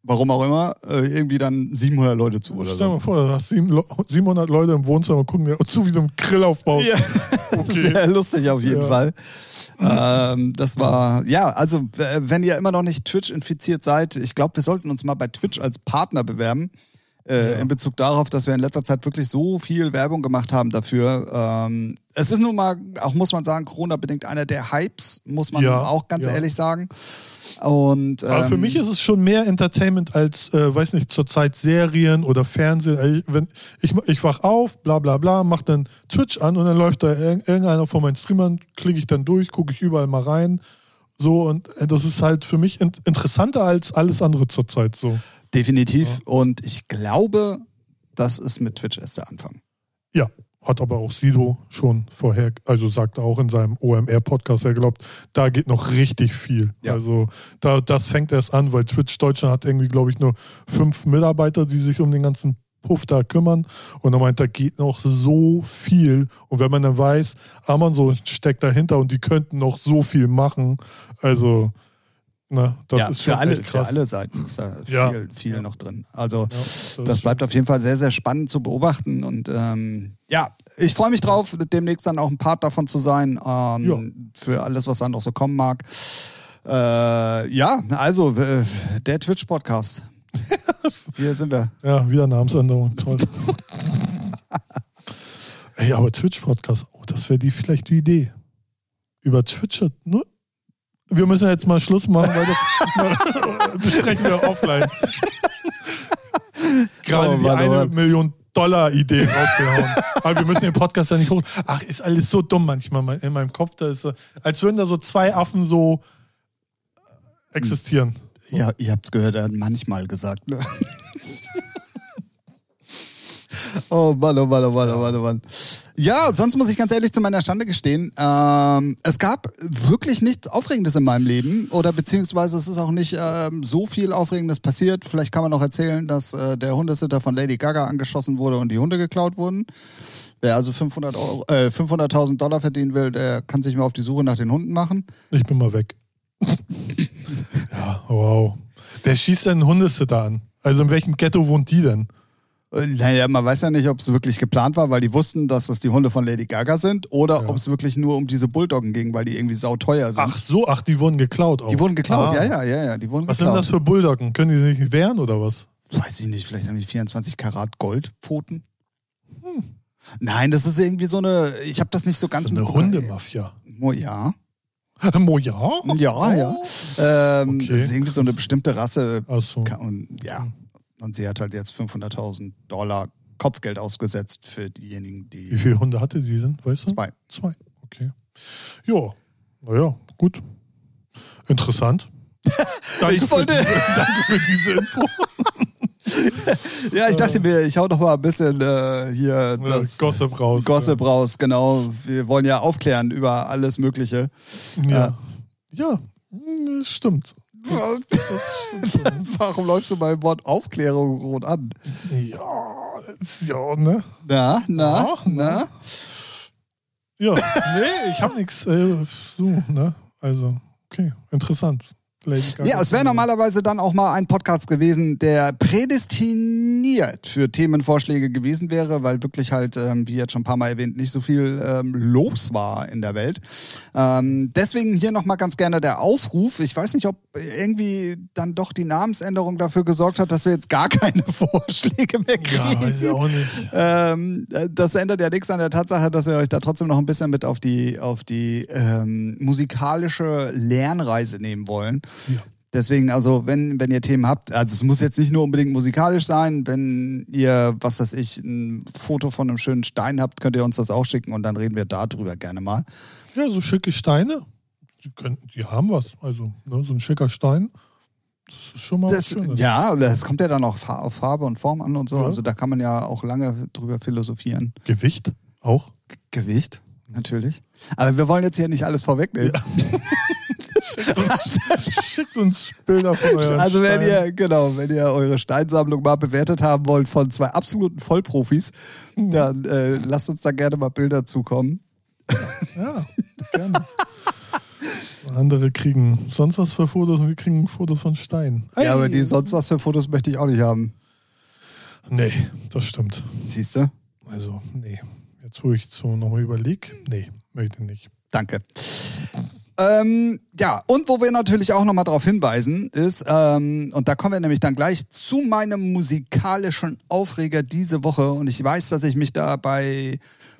warum auch immer, äh, irgendwie dann 700 Leute zu oder Stell dir so. mal vor, du hast sieben Lo- 700 Leute im Wohnzimmer und gucken mir zu, wie du einen Grill aufbaust. Ja, Okay. sehr lustig auf jeden Ja. Fall. Ähm, das war, ja, also wenn ihr immer noch nicht Twitch infiziert seid, ich glaube, wir sollten uns mal bei Twitch als Partner bewerben. Äh, Ja. In Bezug darauf, dass wir in letzter Zeit wirklich so viel Werbung gemacht haben dafür. Ähm, es ist nun mal, auch muss man sagen, Corona-bedingt einer der Hypes, muss man Ja, auch ganz ja. ehrlich sagen. Und, Aber für ähm, mich ist es schon mehr Entertainment als, äh, weiß nicht, zurzeit Serien oder Fernsehen. Also Ich, wenn, ich, ich wach auf, bla bla bla, mach dann Twitch an und dann läuft da irg- irgendeiner von meinen Streamern, klicke ich dann durch, gucke ich überall mal rein. So, und äh, das ist halt für mich in, interessanter als alles andere zurzeit. So. Definitiv. Und ich glaube, das ist mit Twitch erst der Anfang. Ja, hat aber auch Sido schon vorher, also sagte auch in seinem OMR-Podcast, er glaubt, da geht noch richtig viel. Ja. Also da, das fängt erst an, weil Twitch Deutschland hat irgendwie, glaube ich, nur fünf Mitarbeiter, die sich um den ganzen Puff da kümmern. Und er meint, da geht noch so viel. Und wenn man dann weiß, Amazon steckt dahinter und die könnten noch so viel machen, also na, das ja, ist für alle, für alle Seiten ist da viel, Ja. viel Ja. noch drin. Also das ist bleibt auf jeden Fall sehr, sehr spannend zu beobachten. Und ähm, ja, ich freue mich drauf, demnächst dann auch ein Part davon zu sein, ähm, für alles, was dann noch so kommen mag. Äh, ja, also äh, der Twitch-Podcast. Hier sind wir. Ja, wieder Namensänderung. Toll. Ey, aber Twitch-Podcast, oh, das wäre die vielleicht die Idee. Über Twitch, nur. Wir müssen jetzt mal Schluss machen, weil das, besprechen wir offline. Gerade Oh die eine Mann. Million Dollar Idee rausgehauen. Aber wir müssen den Podcast ja nicht hoch. Ach, ist alles so dumm manchmal in meinem Kopf. Da ist, als würden da so zwei Affen so existieren. Ja, ihr habt's gehört, er hat manchmal gesagt. Ne? Oh Mann, oh Mann, oh Mann, oh Mann, oh Mann. Ja, sonst muss ich ganz ehrlich zu meiner Stande gestehen, ähm, es gab wirklich nichts Aufregendes in meinem Leben oder beziehungsweise es ist auch nicht ähm, so viel Aufregendes passiert. Vielleicht kann man noch erzählen, dass äh, der Hundesitter von Lady Gaga angeschossen wurde und die Hunde geklaut wurden. Wer also 500 Euro, äh, 500.000 Dollar verdienen will, der kann sich mal auf die Suche nach den Hunden machen. Ich bin mal weg. ja, wow. Wer schießt denn einen Hundesitter an? Also in welchem Ghetto wohnt die denn? Naja, man weiß ja nicht, ob es wirklich geplant war, weil die wussten, dass das die Hunde von Lady Gaga sind, oder Ja. ob es wirklich nur um diese Bulldoggen ging, weil die irgendwie sauteuer sind. Ach so, ach, die wurden geklaut auch. die wurden geklaut, Ah. ja, ja, ja, ja, die wurden Was sind geklaut. das für Bulldoggen? Können die sich nicht wehren oder was? Weiß ich nicht, vielleicht haben die 24 Karat Goldpfoten. Nein, das ist irgendwie so eine, ich habe das nicht so ganz so eine. Hundemafia. Ja, Moja? ja, ja. Ähm, Okay. Das ist irgendwie so eine bestimmte Rasse. Ach so. Und ja, und sie hat halt jetzt 500.000 Dollar Kopfgeld ausgesetzt für diejenigen, Wie die viele Hunde hatte die denn? Weißt du? zwei. Zwei. Okay. Ja, naja, gut. Interessant. Danke, Ich wollte- für diese, danke für diese Info. Ja, ich dachte mir, ich hau doch mal ein bisschen äh, hier das Gossip raus. Gossip raus, genau. Wir wollen ja aufklären über alles Mögliche. Ja. Ja, hm, das stimmt. Warum läufst du beim Wort Aufklärung rot an? Ja, ist ja, ne? Na, na, Ja, na? Ja, nee, ich hab nichts. Äh, so, ne? Also, okay, interessant. Ja, es wäre normalerweise dann auch mal ein Podcast gewesen, der prädestiniert für Themenvorschläge gewesen wäre, weil wirklich halt, ähm, wie jetzt schon ein paar Mal erwähnt, nicht so viel ähm, los war in der Welt. Ähm, deswegen hier nochmal ganz gerne der Aufruf. Ich weiß nicht, ob irgendwie dann doch die Namensänderung dafür gesorgt hat, dass wir jetzt gar keine Vorschläge mehr Ja, kriegen. weiß ich auch nicht. Ähm, äh, das ändert ja nichts an der Tatsache, dass wir euch da trotzdem noch ein bisschen mit auf die, auf die ähm, musikalische Lernreise nehmen wollen. Ja. Deswegen, also, wenn, wenn ihr Themen habt, also es muss jetzt nicht nur unbedingt musikalisch sein, wenn ihr, was weiß ich, ein Foto von einem schönen Stein habt, könnt ihr uns das auch schicken und dann reden wir darüber gerne mal. Ja, so schicke Steine, die, können, die haben was. Also, ne, so ein schicker Stein, das ist schon mal was Das, Schönes. ja, das kommt ja dann auch auf Farbe und Form an und so. Ja. Also da kann man ja auch lange drüber philosophieren. Gewicht auch. Gewicht, natürlich. Aber wir wollen jetzt hier nicht alles vorwegnehmen. Schickt uns Bilder von euren Also wenn Steinen. ihr, genau, wenn ihr eure Steinsammlung mal bewertet haben wollt von zwei absoluten Vollprofis, Mhm. dann äh, lasst uns da gerne mal Bilder zukommen. Ja, gerne. Andere kriegen sonst was für Fotos und wir kriegen Fotos von Steinen. Ja, aber die sonst was für Fotos möchte ich auch nicht haben. Nee, das stimmt. Siehst du? Also, nee. Jetzt, wo ich so nochmal überlege, nee, möchte ich nicht. Danke. Ähm, ja, und wo wir natürlich auch nochmal darauf hinweisen, ist, ähm, und da kommen wir nämlich dann gleich zu meinem musikalischen Aufreger diese Woche. Und ich weiß, dass ich mich da bei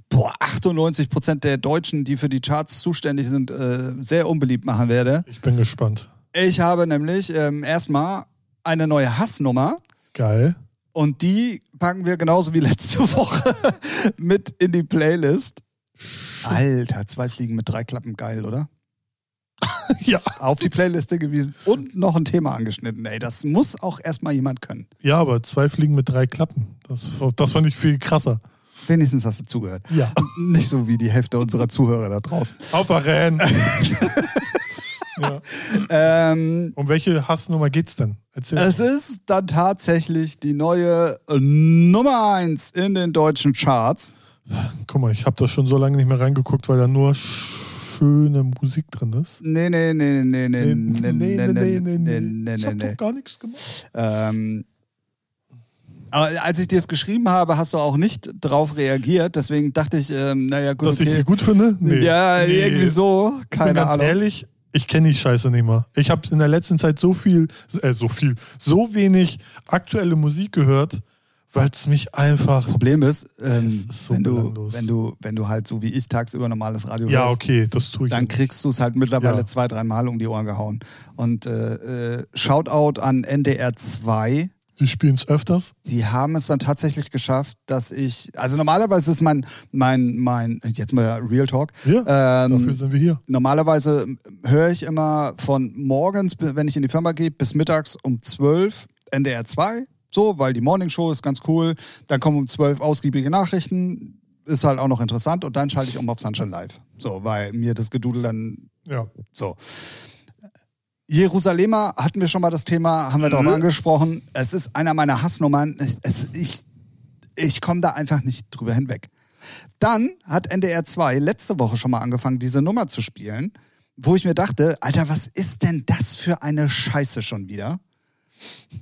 boah, 98 Prozent der Deutschen, die für die Charts zuständig sind, äh, sehr unbeliebt machen werde. Ich bin gespannt. Ich habe nämlich ähm, erstmal eine neue Hassnummer. Geil. Und die packen wir genauso wie letzte Woche mit in die Playlist. Alter, zwei Fliegen mit drei Klappen, geil, oder? Ja. Auf die Playliste gewiesen und noch ein Thema angeschnitten. Ey, das muss auch erstmal jemand können. Ja, aber zwei Fliegen mit drei Klappen. Das, das fand ich viel krasser. Wenigstens hast du zugehört. Ja. Nicht so wie die Hälfte unserer Zuhörer da draußen. Aufwachen! ja. Ähm, Um welche Hassnummer geht's denn? Erzähl. es ist dann tatsächlich die neue Nummer eins in den deutschen Charts. Guck mal, ich habe da schon so lange nicht mehr reingeguckt, weil da nur schöne Musik drin ist. Nee, nee, nee, nee, nee, nee, nee, nee, nee, nee, nee, Ich nee, hab nee. doch gar nichts gemacht. Ähm, aber als ich dir es geschrieben habe, hast du auch nicht drauf reagiert. Deswegen dachte ich, ähm, naja, gut, Dass ich okay. sie gut finde? Nee. Ja, Nee. irgendwie so. Ich bin Keine ganz Ahnung. ehrlich, ich kenne die Scheiße nicht mehr. Ich habe in der letzten Zeit so viel, äh, so viel, so wenig aktuelle Musik gehört, Weil es mich einfach. Das Problem ist, ähm, ist so wenn, du, wenn, du, wenn du halt so wie ich tagsüber normales Radio Ja, hörst, okay, das tue ich. dann nicht. kriegst du es halt mittlerweile Ja. zwei, dreimal um die Ohren gehauen. Und äh, äh, Shoutout an NDR 2. Die spielen es öfters. Die haben es dann tatsächlich geschafft, dass ich, also normalerweise ist mein, mein, mein, jetzt mal Real Talk, Ja, ähm, dafür sind wir hier. Normalerweise höre ich immer von morgens, wenn ich in die Firma gehe, bis mittags um 12 NDR 2. So, weil die Morning Show ist ganz cool. Dann kommen um 12 ausgiebige Nachrichten. Ist halt auch noch interessant. Und dann schalte ich um auf Sunshine Live. So, weil mir das Gedudel dann Ja. so. Jerusalemer hatten wir schon mal das Thema, haben wir darauf angesprochen. Es ist einer meiner Hassnummern. Es, ich ich komme da einfach nicht drüber hinweg. Dann hat NDR 2 letzte Woche schon mal angefangen, diese Nummer zu spielen, wo ich mir dachte, Alter, was ist denn das für eine Scheiße schon wieder?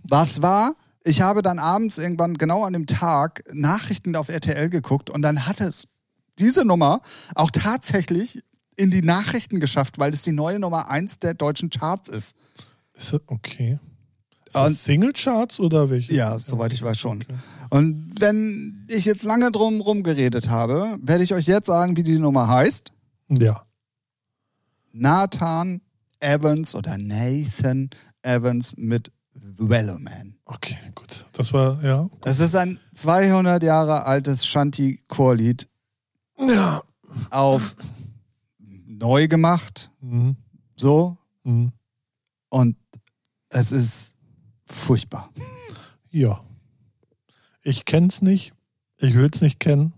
Was war? Ich habe dann abends irgendwann genau an dem Tag Nachrichten auf RTL geguckt und dann hat es diese Nummer auch tatsächlich in die Nachrichten geschafft, weil es die neue Nummer 1 der deutschen Charts ist. Ist das okay? Ist Und- das Singlecharts oder welche? Ja, soweit ich weiß schon. Okay. Und wenn ich jetzt lange drum rumgeredet habe, werde ich euch jetzt sagen, wie die Nummer heißt. Ja. Nathan Evans oder Nathan Evans mit Velloman. Okay, gut. Das war, ja. Das ist ein 200 Jahre altes Shanty-Chorlied Ja. auf neu gemacht, Mhm. so. Mhm. Und es ist furchtbar. Ja. Ich kenn's nicht. Ich will's nicht kennen.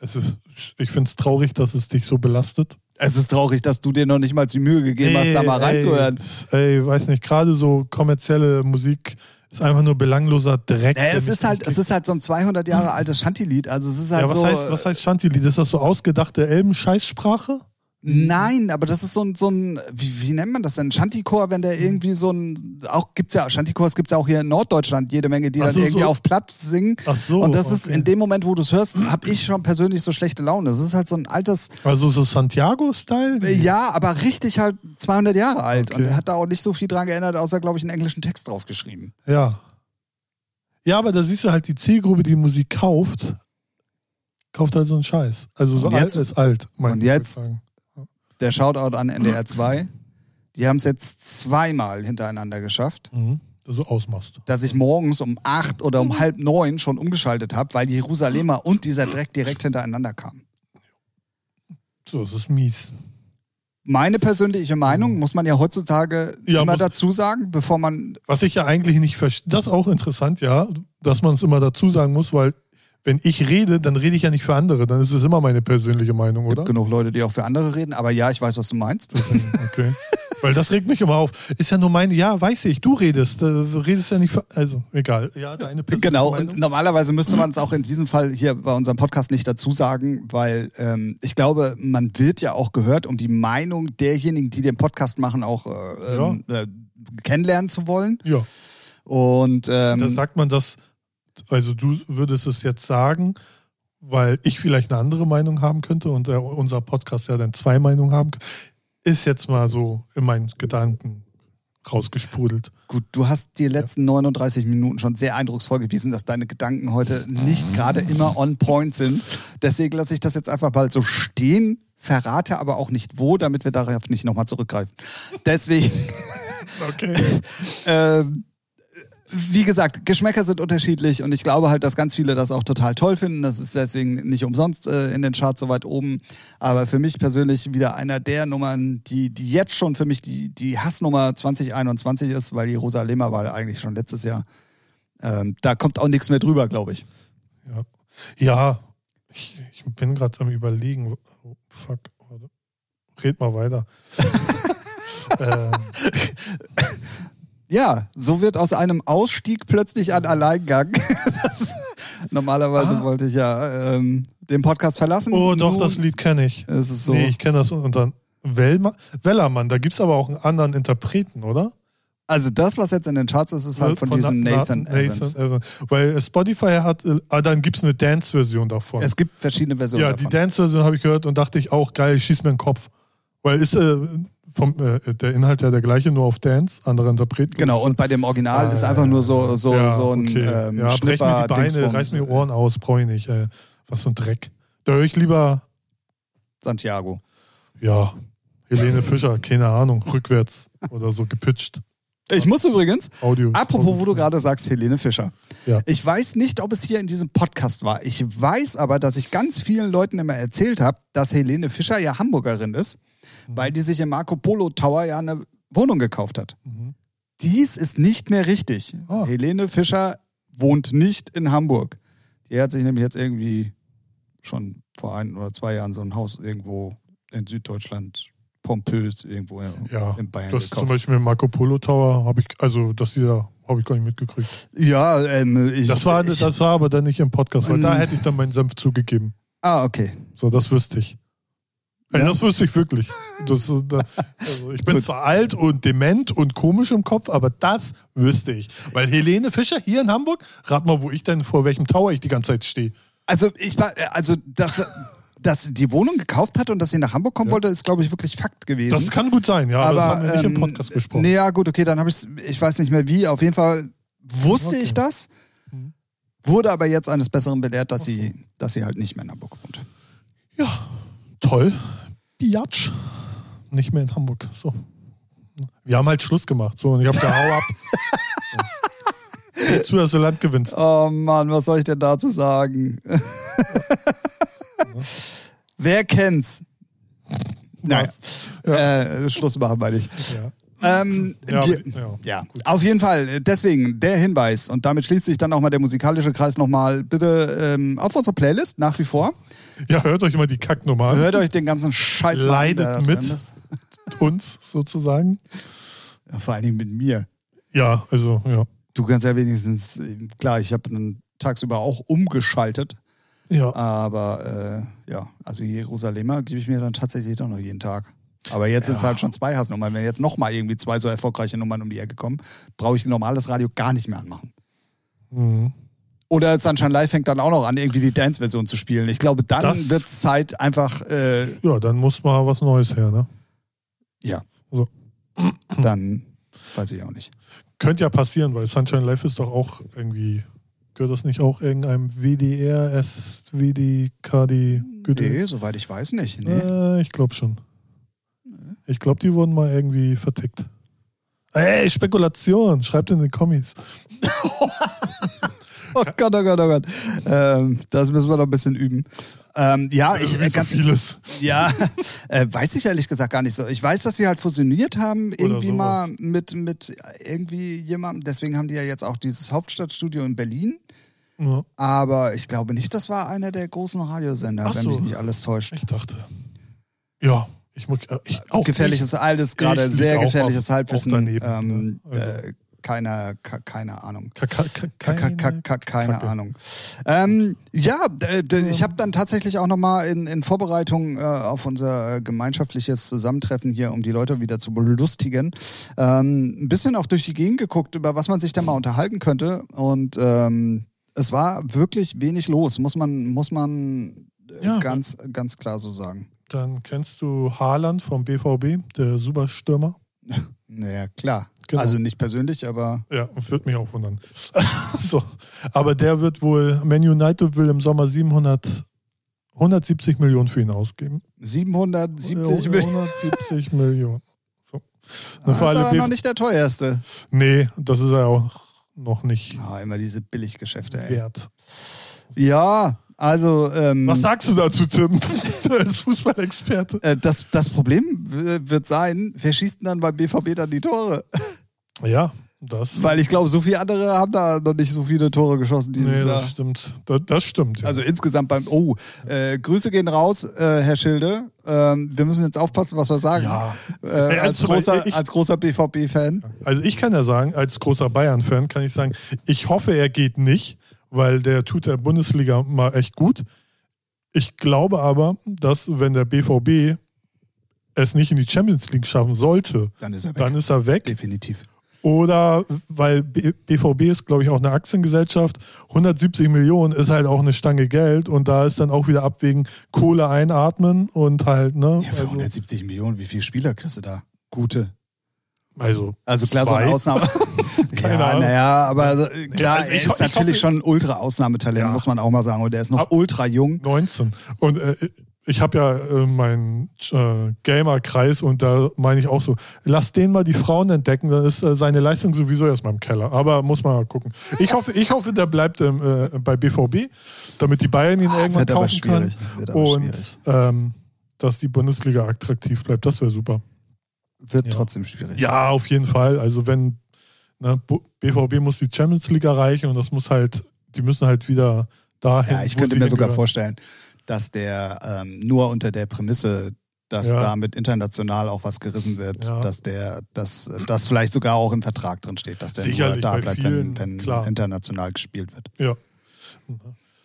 Es ist, ich find's traurig, dass es dich so belastet. Es ist traurig, dass du dir noch nicht mal die Mühe gegeben hast, da mal reinzuhören. Ey, ey, weiß nicht, gerade so kommerzielle Musik ist einfach nur belangloser Dreck. Naja, es ist halt, es ist halt so ein 200 Jahre altes Shanty-Lied. Also es ist halt ja, was, so. heißt, was heißt Shanti-Lied? Ist das so ausgedachte Elben-Scheißsprache? Nein, aber das ist so ein, so ein wie, wie nennt man das denn? Shantychor, wenn der irgendwie so ein, auch gibt's ja, Shantychors gibt's ja auch hier in Norddeutschland jede Menge, die Ach dann so, irgendwie so. auf Platt singen. Ach so. Und das ist okay. in dem Moment, wo du es hörst, habe ich schon persönlich so schlechte Laune. Es ist halt so ein altes, Also so Santiago-Style? ja, aber richtig halt 200 Jahre alt. Und Okay. er hat da auch nicht so viel dran geändert, außer, glaube ich, einen englischen Text draufgeschrieben. Ja. Ja, aber da siehst du halt die Zielgruppe, die Musik kauft, kauft halt so einen Scheiß. Also so Und alt ist alt. mein und ich jetzt- sagen. Der Shoutout an NDR 2. Die haben es jetzt zweimal hintereinander geschafft. Mhm. Dass du ausmachst. dass ich morgens um acht oder um halb neun schon umgeschaltet habe, weil Jerusalemer und dieser Dreck direkt hintereinander kamen. So, das ist mies. Meine persönliche Meinung muss man ja heutzutage Ja, immer muss- dazu sagen, bevor man. Was ich ja eigentlich nicht verstehe, das ist auch interessant, ja, dass man es immer dazu sagen muss, weil wenn ich rede, dann rede ich ja nicht für andere, dann ist es immer meine persönliche Meinung, oder? Genug Leute, die auch für andere reden, aber ja, ich weiß, was du meinst. Okay. Weil das regt mich immer auf. Ist ja nur meine, ja, weiß ich, du redest. äh, Du redest ja nicht für, also, egal. Ja, deine persönliche Genau, Meinung. und normalerweise müsste man es auch in diesem Fall hier bei unserem Podcast nicht dazu sagen, weil ähm, ich glaube, man wird ja auch gehört, um die Meinung derjenigen, die den Podcast machen, auch äh, ähm, äh, kennenlernen zu wollen. Ja, Und ähm, da sagt man das, also du würdest es jetzt sagen, weil ich vielleicht eine andere Meinung haben könnte und der, unser Podcast ja dann zwei Meinungen haben könnte. Ist jetzt mal so in meinen Gedanken rausgesprudelt. Gut, du hast die letzten 39 Minuten schon sehr eindrucksvoll gewiesen, dass deine Gedanken heute nicht gerade immer on point sind. Deswegen lasse ich das jetzt einfach mal so stehen, verrate aber auch nicht wo, damit wir darauf nicht nochmal zurückgreifen. Deswegen, Okay. ähm, wie gesagt, Geschmäcker sind unterschiedlich und ich glaube halt, dass ganz viele das auch total toll finden. Das ist deswegen nicht umsonst äh, in den Charts so weit oben. Aber für mich persönlich wieder einer der Nummern, die, die jetzt schon für mich die, die Hassnummer 2021 ist, weil Jerusalemer war eigentlich schon letztes Jahr. Ähm, da kommt auch nichts mehr drüber, glaube ich. Ja, ja ich, ich bin gerade am überlegen. Oh, fuck. Red mal weiter. ähm, Ja, so wird aus einem Ausstieg plötzlich ein Alleingang. das, normalerweise Ah. wollte ich ja ähm, den Podcast verlassen. oh, doch, Nun das Lied kenne ich. ist es so. Nee, ich kenne das unter Wellma Wellermann. Da gibt es aber auch einen anderen Interpreten, oder? Also das, was jetzt in den Charts ist, ist halt von, diesem Na- Nathan, Evans. Evans. Weil Spotify hat, äh, ah, dann gibt es eine Dance-Version davon. Es gibt verschiedene Versionen ja, die davon. Dance-Version habe ich gehört und dachte ich auch, geil, ich schieß mir den Kopf. Weil ist, äh, vom, äh, der Inhalt ja der gleiche, nur auf Dance, anderer Interpret. Genau, und bei dem Original Ah, ist einfach nur so, so, ja, so ein okay. ähm, ja, brech mir die Beine, reiß mir die Ohren aus, brauche ich nicht. Ey. Was für ein Dreck. Da höre ich lieber, Santiago. ja, Helene Fischer, keine Ahnung, rückwärts oder so gepitcht. Ich muss übrigens, Audio. apropos, wo du Audio- gerade sagst, Helene Fischer. Ja. Ich weiß nicht, ob es hier in diesem Podcast war. Ich weiß aber, dass ich ganz vielen Leuten immer erzählt habe, dass Helene Fischer ja Hamburgerin ist. Weil die sich im Marco Polo Tower ja eine Wohnung gekauft hat. Mhm. Dies ist nicht mehr richtig. Ah. Helene Fischer wohnt nicht in Hamburg. Die hat sich nämlich jetzt irgendwie schon vor ein oder zwei Jahren so ein Haus irgendwo in Süddeutschland, pompös, irgendwo Ja, in Bayern das zum gekauft. Beispiel im Marco Polo Tower habe ich, also dass die da, habe ich gar nicht mitgekriegt. Ja, ähm, ich, Das war, ich, das war aber dann nicht im Podcast, weil da Mm. hätte ich dann meinen Senf zugegeben. Ah, okay. So, das wüsste ich. Ja? Das wüsste ich wirklich. Das, da- also ich bin zwar alt und dement und komisch im Kopf, aber das wüsste ich. Weil Helene Fischer hier in Hamburg, rat mal, wo ich denn vor welchem Tower ich die ganze Zeit stehe. Also ich war, also dass, dass sie die Wohnung gekauft hat und dass sie nach Hamburg kommen Ja. wollte, ist glaube ich wirklich Fakt gewesen. Das kann gut sein, ja, aber, das haben wir nicht im ähm, Podcast besprochen. Nee, ja gut, okay, dann habe ich ich weiß nicht mehr wie, auf jeden Fall wusste Okay. ich das, Mhm. wurde aber jetzt eines Besseren belehrt, dass so. sie, dass sie halt nicht mehr in Hamburg wohnt. Ja, toll. Biatsch. Nicht mehr in Hamburg. So. Wir haben halt Schluss gemacht. So, und ich habe gesagt, hau ab. Zu, dass du Land gewinnst. Oh Mann, was soll ich denn dazu sagen? Wer kennt's? Naja, Ja. äh, Schluss machen meine ich. Ja. Ähm, Ja, die, ja, ja, auf jeden Fall. Deswegen der Hinweis und damit schließt sich dann auch mal der musikalische Kreis nochmal bitte ähm, auf unsere Playlist nach wie vor. ja, hört euch immer die Kacknummer an. Hört euch den ganzen Scheiß mal an, Leidet mit. Uns sozusagen. Ja, vor allen Dingen mit mir. Ja, also, ja. Du kannst ja wenigstens, klar, ich habe dann tagsüber auch umgeschaltet, Ja, aber äh, ja, also Jerusalemer gebe ich mir dann tatsächlich doch noch jeden Tag. Aber jetzt sind es Ja. halt schon zwei Hassnummern. Wenn jetzt nochmal irgendwie zwei so erfolgreiche Nummern um die Ecke kommen, brauche ich normales Radio gar nicht mehr anmachen. mhm. Oder Sunshine Live fängt dann auch noch an, irgendwie die Dance-Version zu spielen. Ich glaube, dann wird es Zeit, einfach, äh, ja dann muss mal was Neues her, ne? ja. So. Dann weiß ich auch nicht. Könnte ja passieren, weil Sunshine Live ist doch auch irgendwie, gehört das nicht auch irgendeinem WDR, SWD, KD, Nee, soweit ich weiß nicht. Nee. Äh, ich glaube schon. Ich glaube, die wurden mal irgendwie vertickt. Ey, Spekulation, schreibt in den Kommis. Oh Gott, oh Gott, oh Gott. Ähm, das müssen wir noch ein bisschen üben. Ähm, ja, ich äh, so ganz vieles. Ja, äh, weiß ich ehrlich gesagt gar nicht so. Ich weiß, dass sie halt fusioniert haben, irgendwie mal mit, mit irgendwie jemandem. Deswegen haben die ja jetzt auch dieses Hauptstadtstudio in Berlin. Ja, Aber ich glaube nicht, das war einer der großen Radiosender, Ach wenn so. mich nicht alles täuscht. ich dachte. Ja, ich äh, Ich, auch gefährliches gerade ich lieg sehr auch gefährliches Halbwissen. daneben, ähm, ja. Also. äh, keine, ke- keine Ahnung. Keine. Ahnung. Ähm, ja, ich habe dann tatsächlich auch nochmal in, in Vorbereitung äh, auf unser äh, gemeinschaftliches Zusammentreffen hier, um die Leute wieder zu belustigen, ähm, ein bisschen auch durch die Gegend geguckt, über was man sich da mal unterhalten könnte. Und ähm, es war wirklich wenig los, muss man, muss man äh, Ja. ganz, ganz klar so sagen. Dann kennst du Haaland vom BVB, der Superstürmer. Naja, klar. Genau. Also nicht persönlich, aber Ja, würde mich auch wundern. so. Aber der wird wohl, Man United will im Sommer 700, 170 Millionen für ihn ausgeben. 770 Millionen. 170 Millionen. So. Das Na, ist aber noch nicht der teuerste. nee, das ist er auch noch nicht Ah, immer diese Billiggeschäfte, ey. wert. Ja, also ähm, Was sagst du dazu, Tim? du als Fußballexperte. äh, das, das Problem wird sein, wer schießt denn dann beim BVB dann die Tore? Ja, das. Weil ich glaube, so viele andere haben da noch nicht so viele Tore geschossen dieses nee, Jahr. das stimmt. Das, das stimmt. Ja. Also insgesamt beim. Oh, äh, Grüße gehen raus, äh, Herr Schilde. Ähm, wir müssen jetzt aufpassen, was wir sagen. ja. Äh, Ey, als, Beispiel, großer, ich- als großer BVB-Fan. Also ich kann ja sagen, als großer Bayern-Fan kann ich sagen, ich hoffe, er geht nicht, weil der tut der Bundesliga mal echt gut. Ich glaube aber, dass wenn der BVB es nicht in die Champions League schaffen sollte, Dann ist er weg. dann ist er weg. Definitiv. Oder weil BVB ist, glaube ich, auch eine Aktiengesellschaft. 170 Millionen ist halt auch eine Stange Geld und da ist dann auch wieder abwägen, Kohle einatmen und halt, ne? Ja, für also, 170 Millionen, wie viele Spieler kriegst du da? gute. Also, Also klar, so zwei. eine Ausnahme. Ja, naja, aber klar, also ich er ist ich natürlich hoffe- schon ein Ultra-Ausnahmetalent, Ja. muss man auch mal sagen. Und der ist noch Ab- ultra jung. 19. Und äh, ich habe ja äh, meinen äh, Gamer-Kreis und da meine ich auch so, lass den mal die Frauen entdecken, dann ist äh, seine Leistung sowieso erstmal im Keller. Aber muss man mal gucken. Ich hoffe, ich hoffe der bleibt ähm, äh, bei BVB, damit die Bayern ihn irgendwann Ah, aber kaufen aber Und ähm, dass die Bundesliga attraktiv bleibt, das wäre super. Wird ja. trotzdem schwierig. Ja, auf jeden Fall. Also wenn ne, BVB muss die Champions League erreichen und das muss halt, die müssen halt wieder dahin. Ja, ich könnte mir sogar vorstellen, dass der ähm, nur unter der Prämisse, dass Ja. damit international auch was gerissen wird, Ja. dass der, dass das vielleicht sogar auch im Vertrag drin steht, dass der nur Sicherlich, da bei bleibt, vielen, wenn, wenn international gespielt wird. Ja.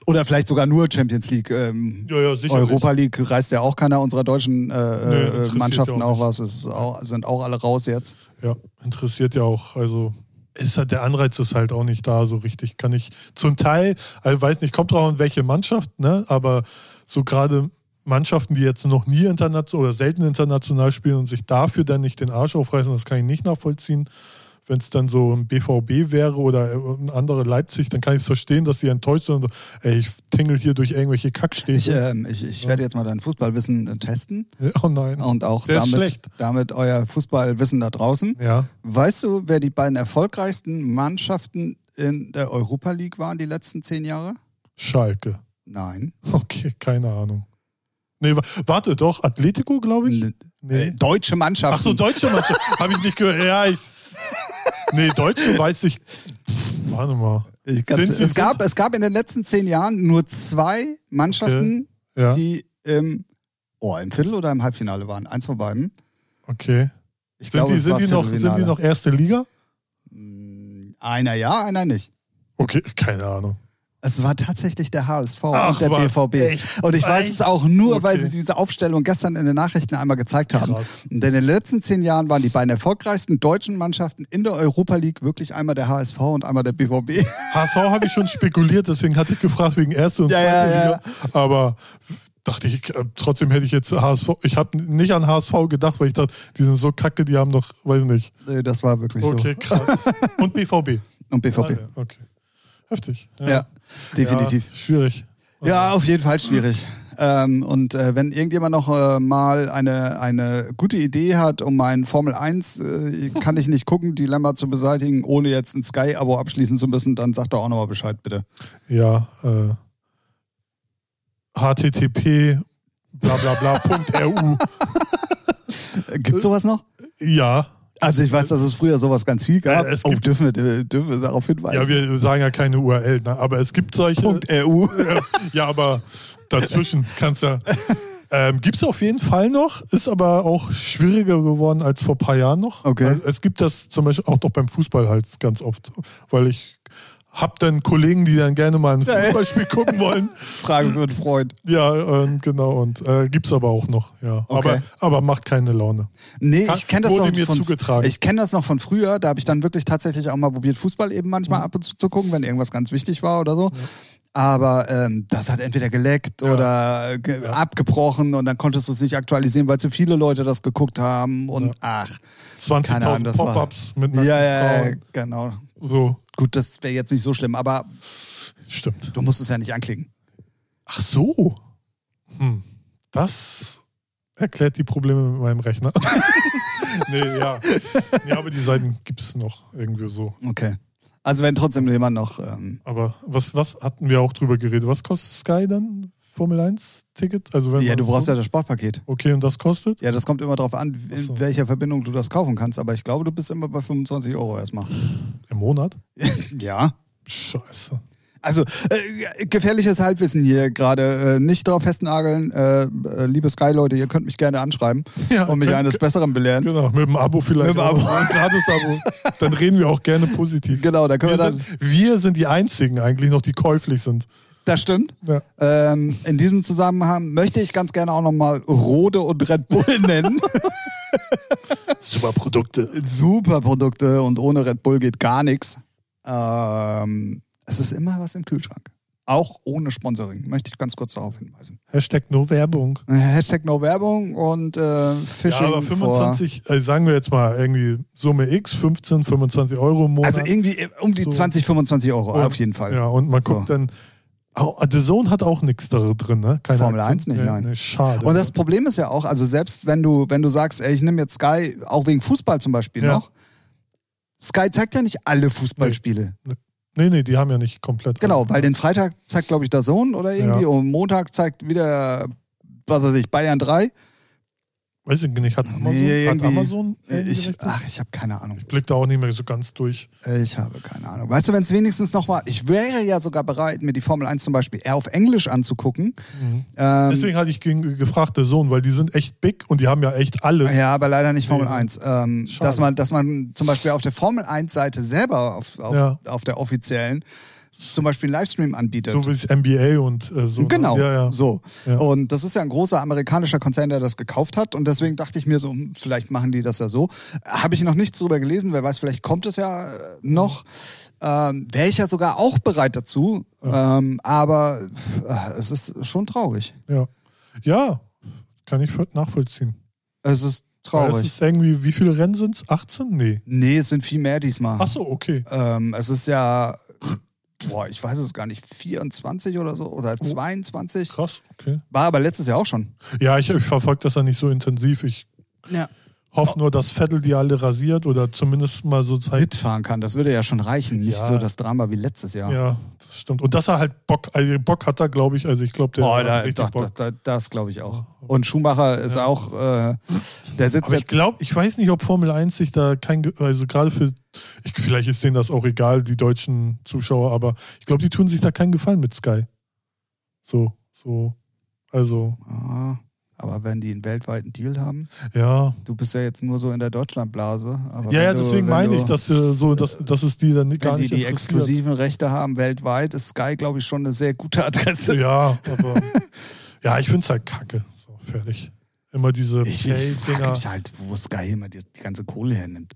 Oder vielleicht sogar nur Champions League. Ähm, Ja, ja. Europa League reißt ja auch keiner unserer deutschen äh, äh, interessiert Mannschaften ja auch auch was. Es auch, sind auch alle raus jetzt. Ja, interessiert ja auch. Also ist halt, der Anreiz ist halt auch nicht da so richtig. Kann ich zum Teil, also weiß nicht, kommt drauf an, welche Mannschaft, ne? Aber so gerade Mannschaften, die jetzt noch nie international oder selten international spielen und sich dafür dann nicht den Arsch aufreißen, das kann ich nicht nachvollziehen. Wenn es dann so ein BVB wäre oder ein anderer Leipzig, dann kann ich es verstehen, dass sie enttäuscht sind und so, ey, ich tingel hier durch irgendwelche Ich, Kackstädte. ähm, ich, ich werde jetzt mal dein Fußballwissen äh, testen oh nein. und auch Der ist damit, schlecht. damit euer Fußballwissen da draußen. Ja. Weißt du, wer die beiden erfolgreichsten Mannschaften in der Europa League waren die letzten zehn Jahre? Schalke. Nein. Okay, keine Ahnung. Nee, wa- warte, doch, Atletico, glaube ich? Nee. äh, Deutsche Mannschaften. Ach so, deutsche Mannschaft. Habe ich nicht gehört. Ja, ich. Nee, deutsche weiß ich. Warte mal. Ich Sind es, gab, sind- es gab in den letzten zehn Jahren nur zwei Mannschaften, Ja, die im, oh, im Viertel oder im Halbfinale waren. Eins von beiden. okay. Ich Sind, glaube, die, sind, die noch, sind die noch erste Liga? Mm, Einer ja, einer nicht. Okay, keine Ahnung. Es war tatsächlich der HSV Ach, und der was? BVB. Echt? Und ich weiß es auch nur, weil Okay. sie diese Aufstellung gestern in den Nachrichten einmal gezeigt haben. Krass. Und in den letzten zehn Jahren waren die beiden erfolgreichsten deutschen Mannschaften in der Europa League wirklich einmal der HSV und einmal der BVB. HSV habe ich schon spekuliert, deswegen hatte ich gefragt wegen erste und Ja, zweite ja, ja. Liga. Aber dachte ich, äh, trotzdem hätte ich jetzt HSV. Ich habe nicht an HSV gedacht, weil ich dachte, die sind so kacke, die haben doch, weiß nicht. Nee, Das war wirklich Okay, krass. Und BVB. so. Und BVB. Ah, ja, okay. Heftig. Ja, definitiv. Ja, schwierig. Ja, auf jeden Fall schwierig. Ähm, und äh, wenn irgendjemand noch äh, mal eine, eine gute Idee hat, um mein Formel 1 äh, kann ich nicht gucken, Dilemma zu beseitigen, ohne jetzt ein Sky-Abo abschließen zu müssen, dann sagt er auch nochmal Bescheid, bitte. Ja, http. Äh, Gibt's sowas noch? Ja. Also ich weiß, dass es früher sowas ganz viel gab. Es oh, gibt- dürfen wir, äh, dürfen wir darauf hinweisen? Ja, wir sagen ja keine URL, ne? aber es gibt solche. Punkt EU. ja, aber dazwischen kannst du. Ähm, Gibt es auf jeden Fall noch, ist aber auch schwieriger geworden als vor ein paar Jahren noch. Okay. Es gibt das zum Beispiel auch noch beim Fußball halt ganz oft, weil ich habe dann Kollegen, die dann gerne mal ein Ja, ja. Fußballspiel gucken wollen. Fragen für einen Freund. Ja, ähm, genau. Und äh, gibt es aber auch noch, ja. Okay. Aber, aber macht keine Laune. Nee, ich kenne das noch von zugetragen. Ich kenne das noch von früher, da habe ich dann wirklich tatsächlich auch mal probiert, Fußball eben manchmal Mhm. ab und zu zu gucken, wenn irgendwas ganz wichtig war oder so. Aber ähm, das hat entweder geleckt Ja. oder ge Ja. abgebrochen und dann konntest du es nicht aktualisieren, weil zu viele Leute das geguckt haben und Ja. ach, Keine Ahnung, 20.000 das war- Pop-Ups mit ja, nackten ja, ja, Frauen. genau. So, Gut, das wäre jetzt nicht so schlimm, aber stimmt. du musst es ja nicht anklicken. Ach so. Hm. Das erklärt die Probleme mit meinem Rechner. nee, ja. Ja, aber die Seiten gibt es noch irgendwie so. Okay. Also wenn trotzdem jemand noch, ähm, Aber was, was hatten wir auch drüber geredet? Was kostet Sky dann? Formel 1 Ticket? Also wenn ja, du brauchst ja guckt? das Sportpaket. Okay, und das kostet? Ja, das kommt immer darauf an, in so. welcher Verbindung du das kaufen kannst. Aber ich glaube, du bist immer bei 25 Euro erstmal. Im Monat? ja. Scheiße. Also, äh, gefährliches Halbwissen hier gerade. Äh, nicht drauf festnageln. Äh, äh, liebe Sky-Leute, ihr könnt mich gerne anschreiben Ja, und mich könnt- eines Besseren belehren. Genau, mit dem Abo vielleicht. Mit dem. Abo. Ein Gratis-Abo. Dann reden wir auch gerne positiv. Genau, da können Wir wir dann. sind, wir sind die Einzigen eigentlich noch, die käuflich sind. Das stimmt. Ja. Ähm, in diesem Zusammenhang möchte ich ganz gerne auch nochmal Rode und Red Bull nennen. Super Produkte. Super Produkte und ohne Red Bull geht gar nichts. Ähm, es ist immer was im Kühlschrank. Auch ohne Sponsoring, möchte ich ganz kurz darauf hinweisen. Hashtag no Werbung. Hashtag no Werbung und äh, Fishing Ja, aber 25, also sagen wir jetzt mal irgendwie Summe X, 15, 25 Euro im vor. Monat. Also irgendwie um die So. 20, 25 Euro, Und- auf jeden Fall. Ja, und man guckt So. dann. The Zone hat auch nichts da drin, ne? Keine Formel Aktien. 1 nicht, Nee, nein. Nee, schade. Und das Problem ist ja auch, also selbst wenn du, wenn du sagst, ey, ich nehme jetzt Sky, auch wegen Fußball zum Beispiel Ja. noch, Sky zeigt ja nicht alle Fußballspiele. nee, nee, die haben ja nicht komplett. Genau, weil den Freitag zeigt, glaube ich, der Sohn oder irgendwie Ja. und Montag zeigt wieder, was weiß ich, Bayern 3. Weiß ich nicht, hat Amazon, Nee, hat Amazon Ich, ach, ich habe keine Ahnung. Ich blick da auch nicht mehr so ganz durch. Ich habe keine Ahnung. Weißt du, wenn es wenigstens noch mal, ich wäre ja sogar bereit, mir die Formel 1 zum Beispiel eher auf Englisch anzugucken. Ähm, Deswegen hatte ich gegen, gefragt, The Zone, weil die sind echt big und die haben ja echt alles. ja, aber leider nicht Formel Nee. 1. Ähm, dass, man, dass man zum Beispiel auf der Formel 1-Seite selber, auf, auf, Ja. auf der offiziellen, zum Beispiel einen Livestream anbietet. So wie es NBA und äh, so. ne? Genau, Ja, ja. so. Ja. Und das ist ja ein großer amerikanischer Konzern, der das gekauft hat. Und deswegen dachte ich mir so, hm, vielleicht machen die das ja so. Habe ich noch nichts drüber gelesen, wer weiß, vielleicht kommt es ja äh, noch. Ähm, Wäre ich ja sogar auch bereit dazu. Ähm, aber äh, es ist schon traurig. ja. Ja, kann ich nachvollziehen. Es ist Weil Es traurig. ist irgendwie, wie viele Rennen sind es? 18? Nee. nee, es sind viel mehr diesmal. Ach so, okay. Ähm, es ist ja, boah, ich weiß es gar nicht, 24 oder so oder 22. Krass, okay. War aber letztes Jahr auch schon. Ja, ich, ich verfolge das ja nicht so intensiv. Ich Ja. Hoffe nur, dass Vettel die alle rasiert oder zumindest mal so zeigt. mitfahren kann. Das würde ja schon reichen. Nicht Ja. so das Drama wie letztes Jahr. Ja, das stimmt. Und dass er halt Bock, also Bock hat er, glaube ich. Also ich glaube, der Oh, hat da, richtig doch, Bock. das, das, das glaube ich auch. Und Schumacher ist auch, äh, der sitzt Aber ich glaube, ich weiß nicht, ob Formel 1 sich da kein, also gerade für, ich, vielleicht ist denen das auch egal, die deutschen Zuschauer, aber ich glaube, die tun sich da keinen Gefallen mit Sky. So, so, also, Ah, aber wenn die einen weltweiten Deal haben, ja. du bist ja jetzt nur so in der Deutschlandblase. Ja, ja, du, deswegen wenn meine du, ich, dass, äh, so, dass, dass es die dann nicht- gar wenn die nicht die exklusiven Rechte haben weltweit, ist Sky, glaube ich, schon eine sehr gute Adresse. Ja, aber, ja, ich finde es halt kacke. So, fertig. Immer diese Ich, ich frage mich halt, wo Sky immer die, die ganze Kohle hernimmt.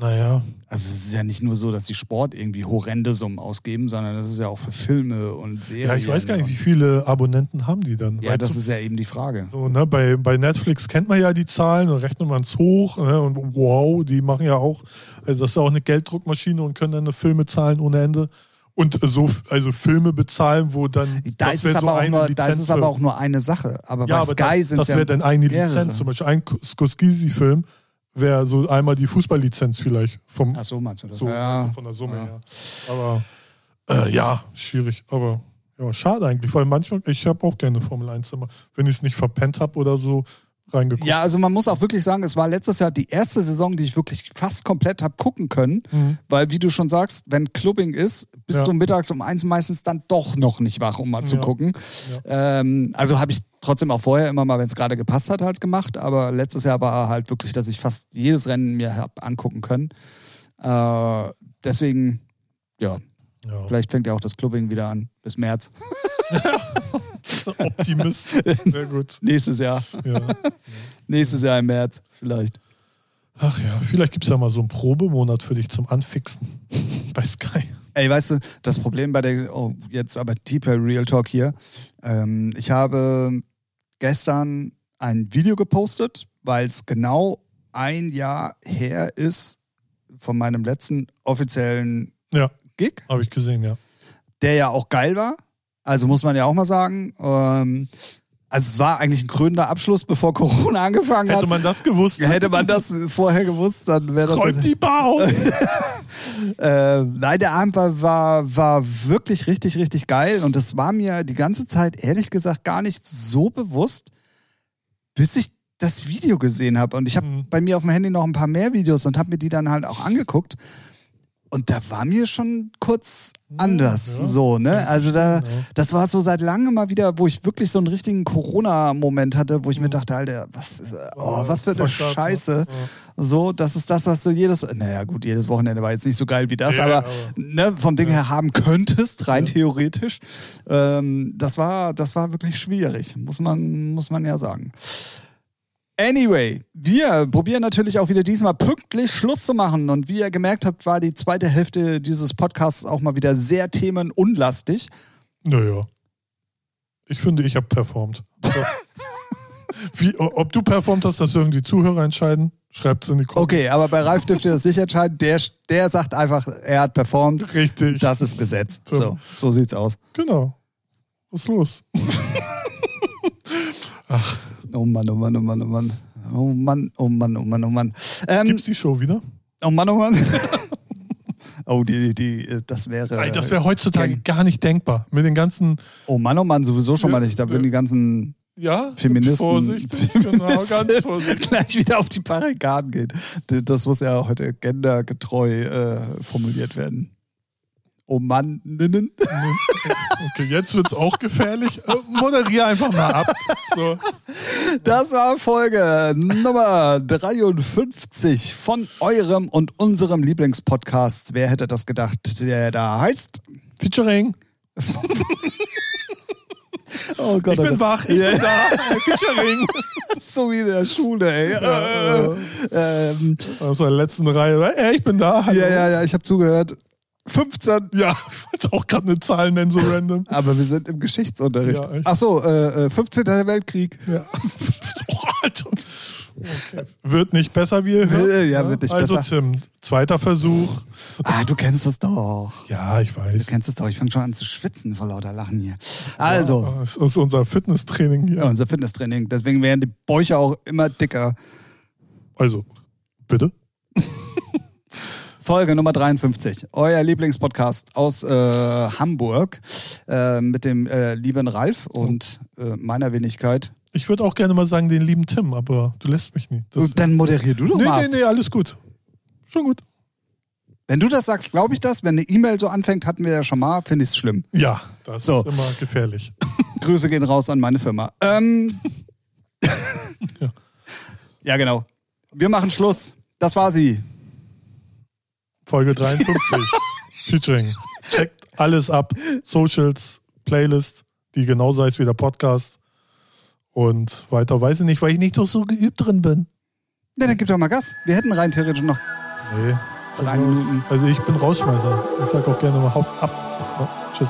Naja, Also es ist ja nicht nur so, dass die Sport irgendwie horrende Summen ausgeben, sondern das ist ja auch für Filme und Serien. ja, ich weiß gar nicht, wie viele Abonnenten haben die dann? Ja, Weil das zum- ist ja eben die Frage. So, ne, bei, bei Netflix kennt man ja die Zahlen und rechnet man es hoch. Ne, und wow, die machen ja auch, also das ist ja auch eine Gelddruckmaschine und können dann Filme zahlen ohne Ende. Und so, also Filme bezahlen, wo dann. Da, das ist es, so aber auch nur, da ist es aber auch nur eine Sache. Aber ja, bei aber Sky das, sind das ja wäre dann eine mehrere. Lizenz. Zum Beispiel ein Skorsese-Film wäre so einmal die Fußballlizenz vielleicht. Vom, Ach so, meinst du das? so, ja. du, von der Summe Ja. her. Aber äh, ja, schwierig. Aber ja, schade eigentlich, weil manchmal, ich habe auch gerne Formel 1 immer, wenn ich es nicht verpennt habe oder so, reingeguckt. ja, also man muss auch wirklich sagen, es war letztes Jahr die erste Saison, die ich wirklich fast komplett habe gucken können. Mhm. Weil, wie du schon sagst, wenn Clubbing ist, bist Ja. du mittags um eins meistens dann doch noch nicht wach, um mal zu Ja. gucken. Ähm, also habe ich trotzdem auch vorher immer mal, wenn es gerade gepasst hat, halt gemacht. Aber letztes Jahr war halt wirklich, dass ich fast jedes Rennen mir habe angucken können. Äh, deswegen, ja, Ja. vielleicht fängt ja auch das Clubbing wieder an bis März. Optimist. Sehr gut. Nächstes Jahr. Ja. Nächstes Jahr im März, vielleicht. Ach ja, vielleicht gibt es ja mal so einen Probemonat für dich zum Anfixen bei Sky. Ey, weißt du, das Problem bei der, oh, jetzt aber deeper Real Talk hier. Ähm, ich habe gestern ein Video gepostet, weil es genau ein Jahr her ist von meinem letzten offiziellen Ja, Gig, habe ich gesehen, ja. der ja auch geil war. Also muss man ja auch mal sagen. Ähm, also es war eigentlich ein krönender Abschluss, bevor Corona angefangen Hätte hat. man das gewusst, Hätte man das vorher gewusst, dann wäre das. räumt die Bar aus. Äh, nein, der Abend war, war, war wirklich richtig, richtig geil und das war mir die ganze Zeit ehrlich gesagt gar nicht so bewusst, bis ich das Video gesehen habe. Und ich habe Mhm. bei mir auf dem Handy noch ein paar mehr Videos und habe mir die dann halt auch angeguckt. Und da war mir schon kurz anders, ja. so, ne? Also da, das war so seit langem mal wieder, wo ich wirklich so einen richtigen Corona-Moment hatte, wo ich mir dachte, Alter, was, oh, was für eine ne? Scheiße. So, das ist das, was du jedes, naja gut, jedes Wochenende war jetzt nicht so geil wie das, Ja, aber, aber- ne, vom Ding Ja. her haben könntest, rein theoretisch. Ähm, das war, das war wirklich schwierig, muss man, muss man ja sagen. Anyway, wir probieren natürlich auch wieder diesmal pünktlich Schluss zu machen. Und wie ihr gemerkt habt, war die zweite Hälfte dieses Podcasts auch mal wieder sehr themenunlastig. Naja. Ich finde, ich habe performt. Wie, ob du performt hast, das dürfen die Zuhörer entscheiden. Schreibt es in die Kommentare. Okay, aber bei Ralf dürft ihr das nicht entscheiden. Der, der sagt einfach, er hat performt. Richtig. Das ist Gesetz. So, so sieht's aus. Genau. Was ist los? Ach. Oh Mann, oh Mann, oh Mann, oh Mann. Oh Mann, oh Mann, oh Mann, oh Mann. Ähm, Gibt's die Show wieder? Oh Mann, oh Mann. oh, die, die, das wäre. Nein, das wäre heutzutage gar nicht denkbar. Mit den ganzen. Oh Mann, oh Mann, sowieso schon mal nicht. Da würden die ganzen ja, Feministen, vorsichtig, genau, ganz vorsichtig. gleich wieder auf die Barrikaden gehen. Das muss ja heute gendergetreu äh, formuliert werden. Oh Mann, ninnen. Okay, jetzt wird's auch gefährlich. Äh, moderier einfach mal ab. So. Das war Folge Nummer 53 von eurem und unserem Lieblingspodcast. Wer hätte das gedacht, der da heißt? Featuring. Oh Gott, ich bin oh Gott. wach, ich Ja. bin da. Featuring. so wie in der Schule, ey. Äh, ähm, Aus der letzten Reihe. Ey, ich bin da. Hallo. ja, ja, ja, ich habe zugehört. 15. Ja, ich wollte auch gerade eine Zahl nennen, so random. Aber wir sind im Geschichtsunterricht. Ja. Ach so, äh, äh, 15. Weltkrieg. Ja. Oh, Alter. Okay. Wird nicht besser, wie ihr hört. Ja, wird nicht also, besser. Tim, zweiter Versuch. Ah, du kennst es doch. Ja, ich Du weiß. kennst es doch. Ich fange schon an zu schwitzen vor lauter Lachen hier. Also, Ja, Das ist unser Fitnesstraining hier. ja, unser Fitnesstraining. Deswegen werden die Bäuche auch immer dicker. Also, bitte? Folge Nummer 53. Euer Lieblingspodcast aus äh, Hamburg äh, mit dem äh, lieben Ralf und äh, meiner Wenigkeit. Ich würde auch gerne mal sagen, den lieben Tim, aber du lässt mich nicht. Das, dann moderier du doch nee, mal. nee, ab. nee, alles gut. Schon gut. Wenn du das sagst, glaube ich das. Wenn eine E-Mail so anfängt, hatten wir ja schon mal, finde ich es schlimm. Ja, das So. ist immer gefährlich. Grüße gehen raus an meine Firma. Ähm, Ja. ja, genau. Wir machen Schluss. Das war sie. Folge 53. Featuring. Checkt alles ab. Socials, Playlist, die genauso heißt wie der Podcast. Und weiter weiß ich nicht, weil ich nicht doch so geübt drin bin. Ja, dann gib doch mal Gas. Wir hätten rein theoretisch noch Nee. drei Minuten. Also ich bin Rausschmeißer. Ich sag auch gerne mal Haupt ab. Ja, tschüss.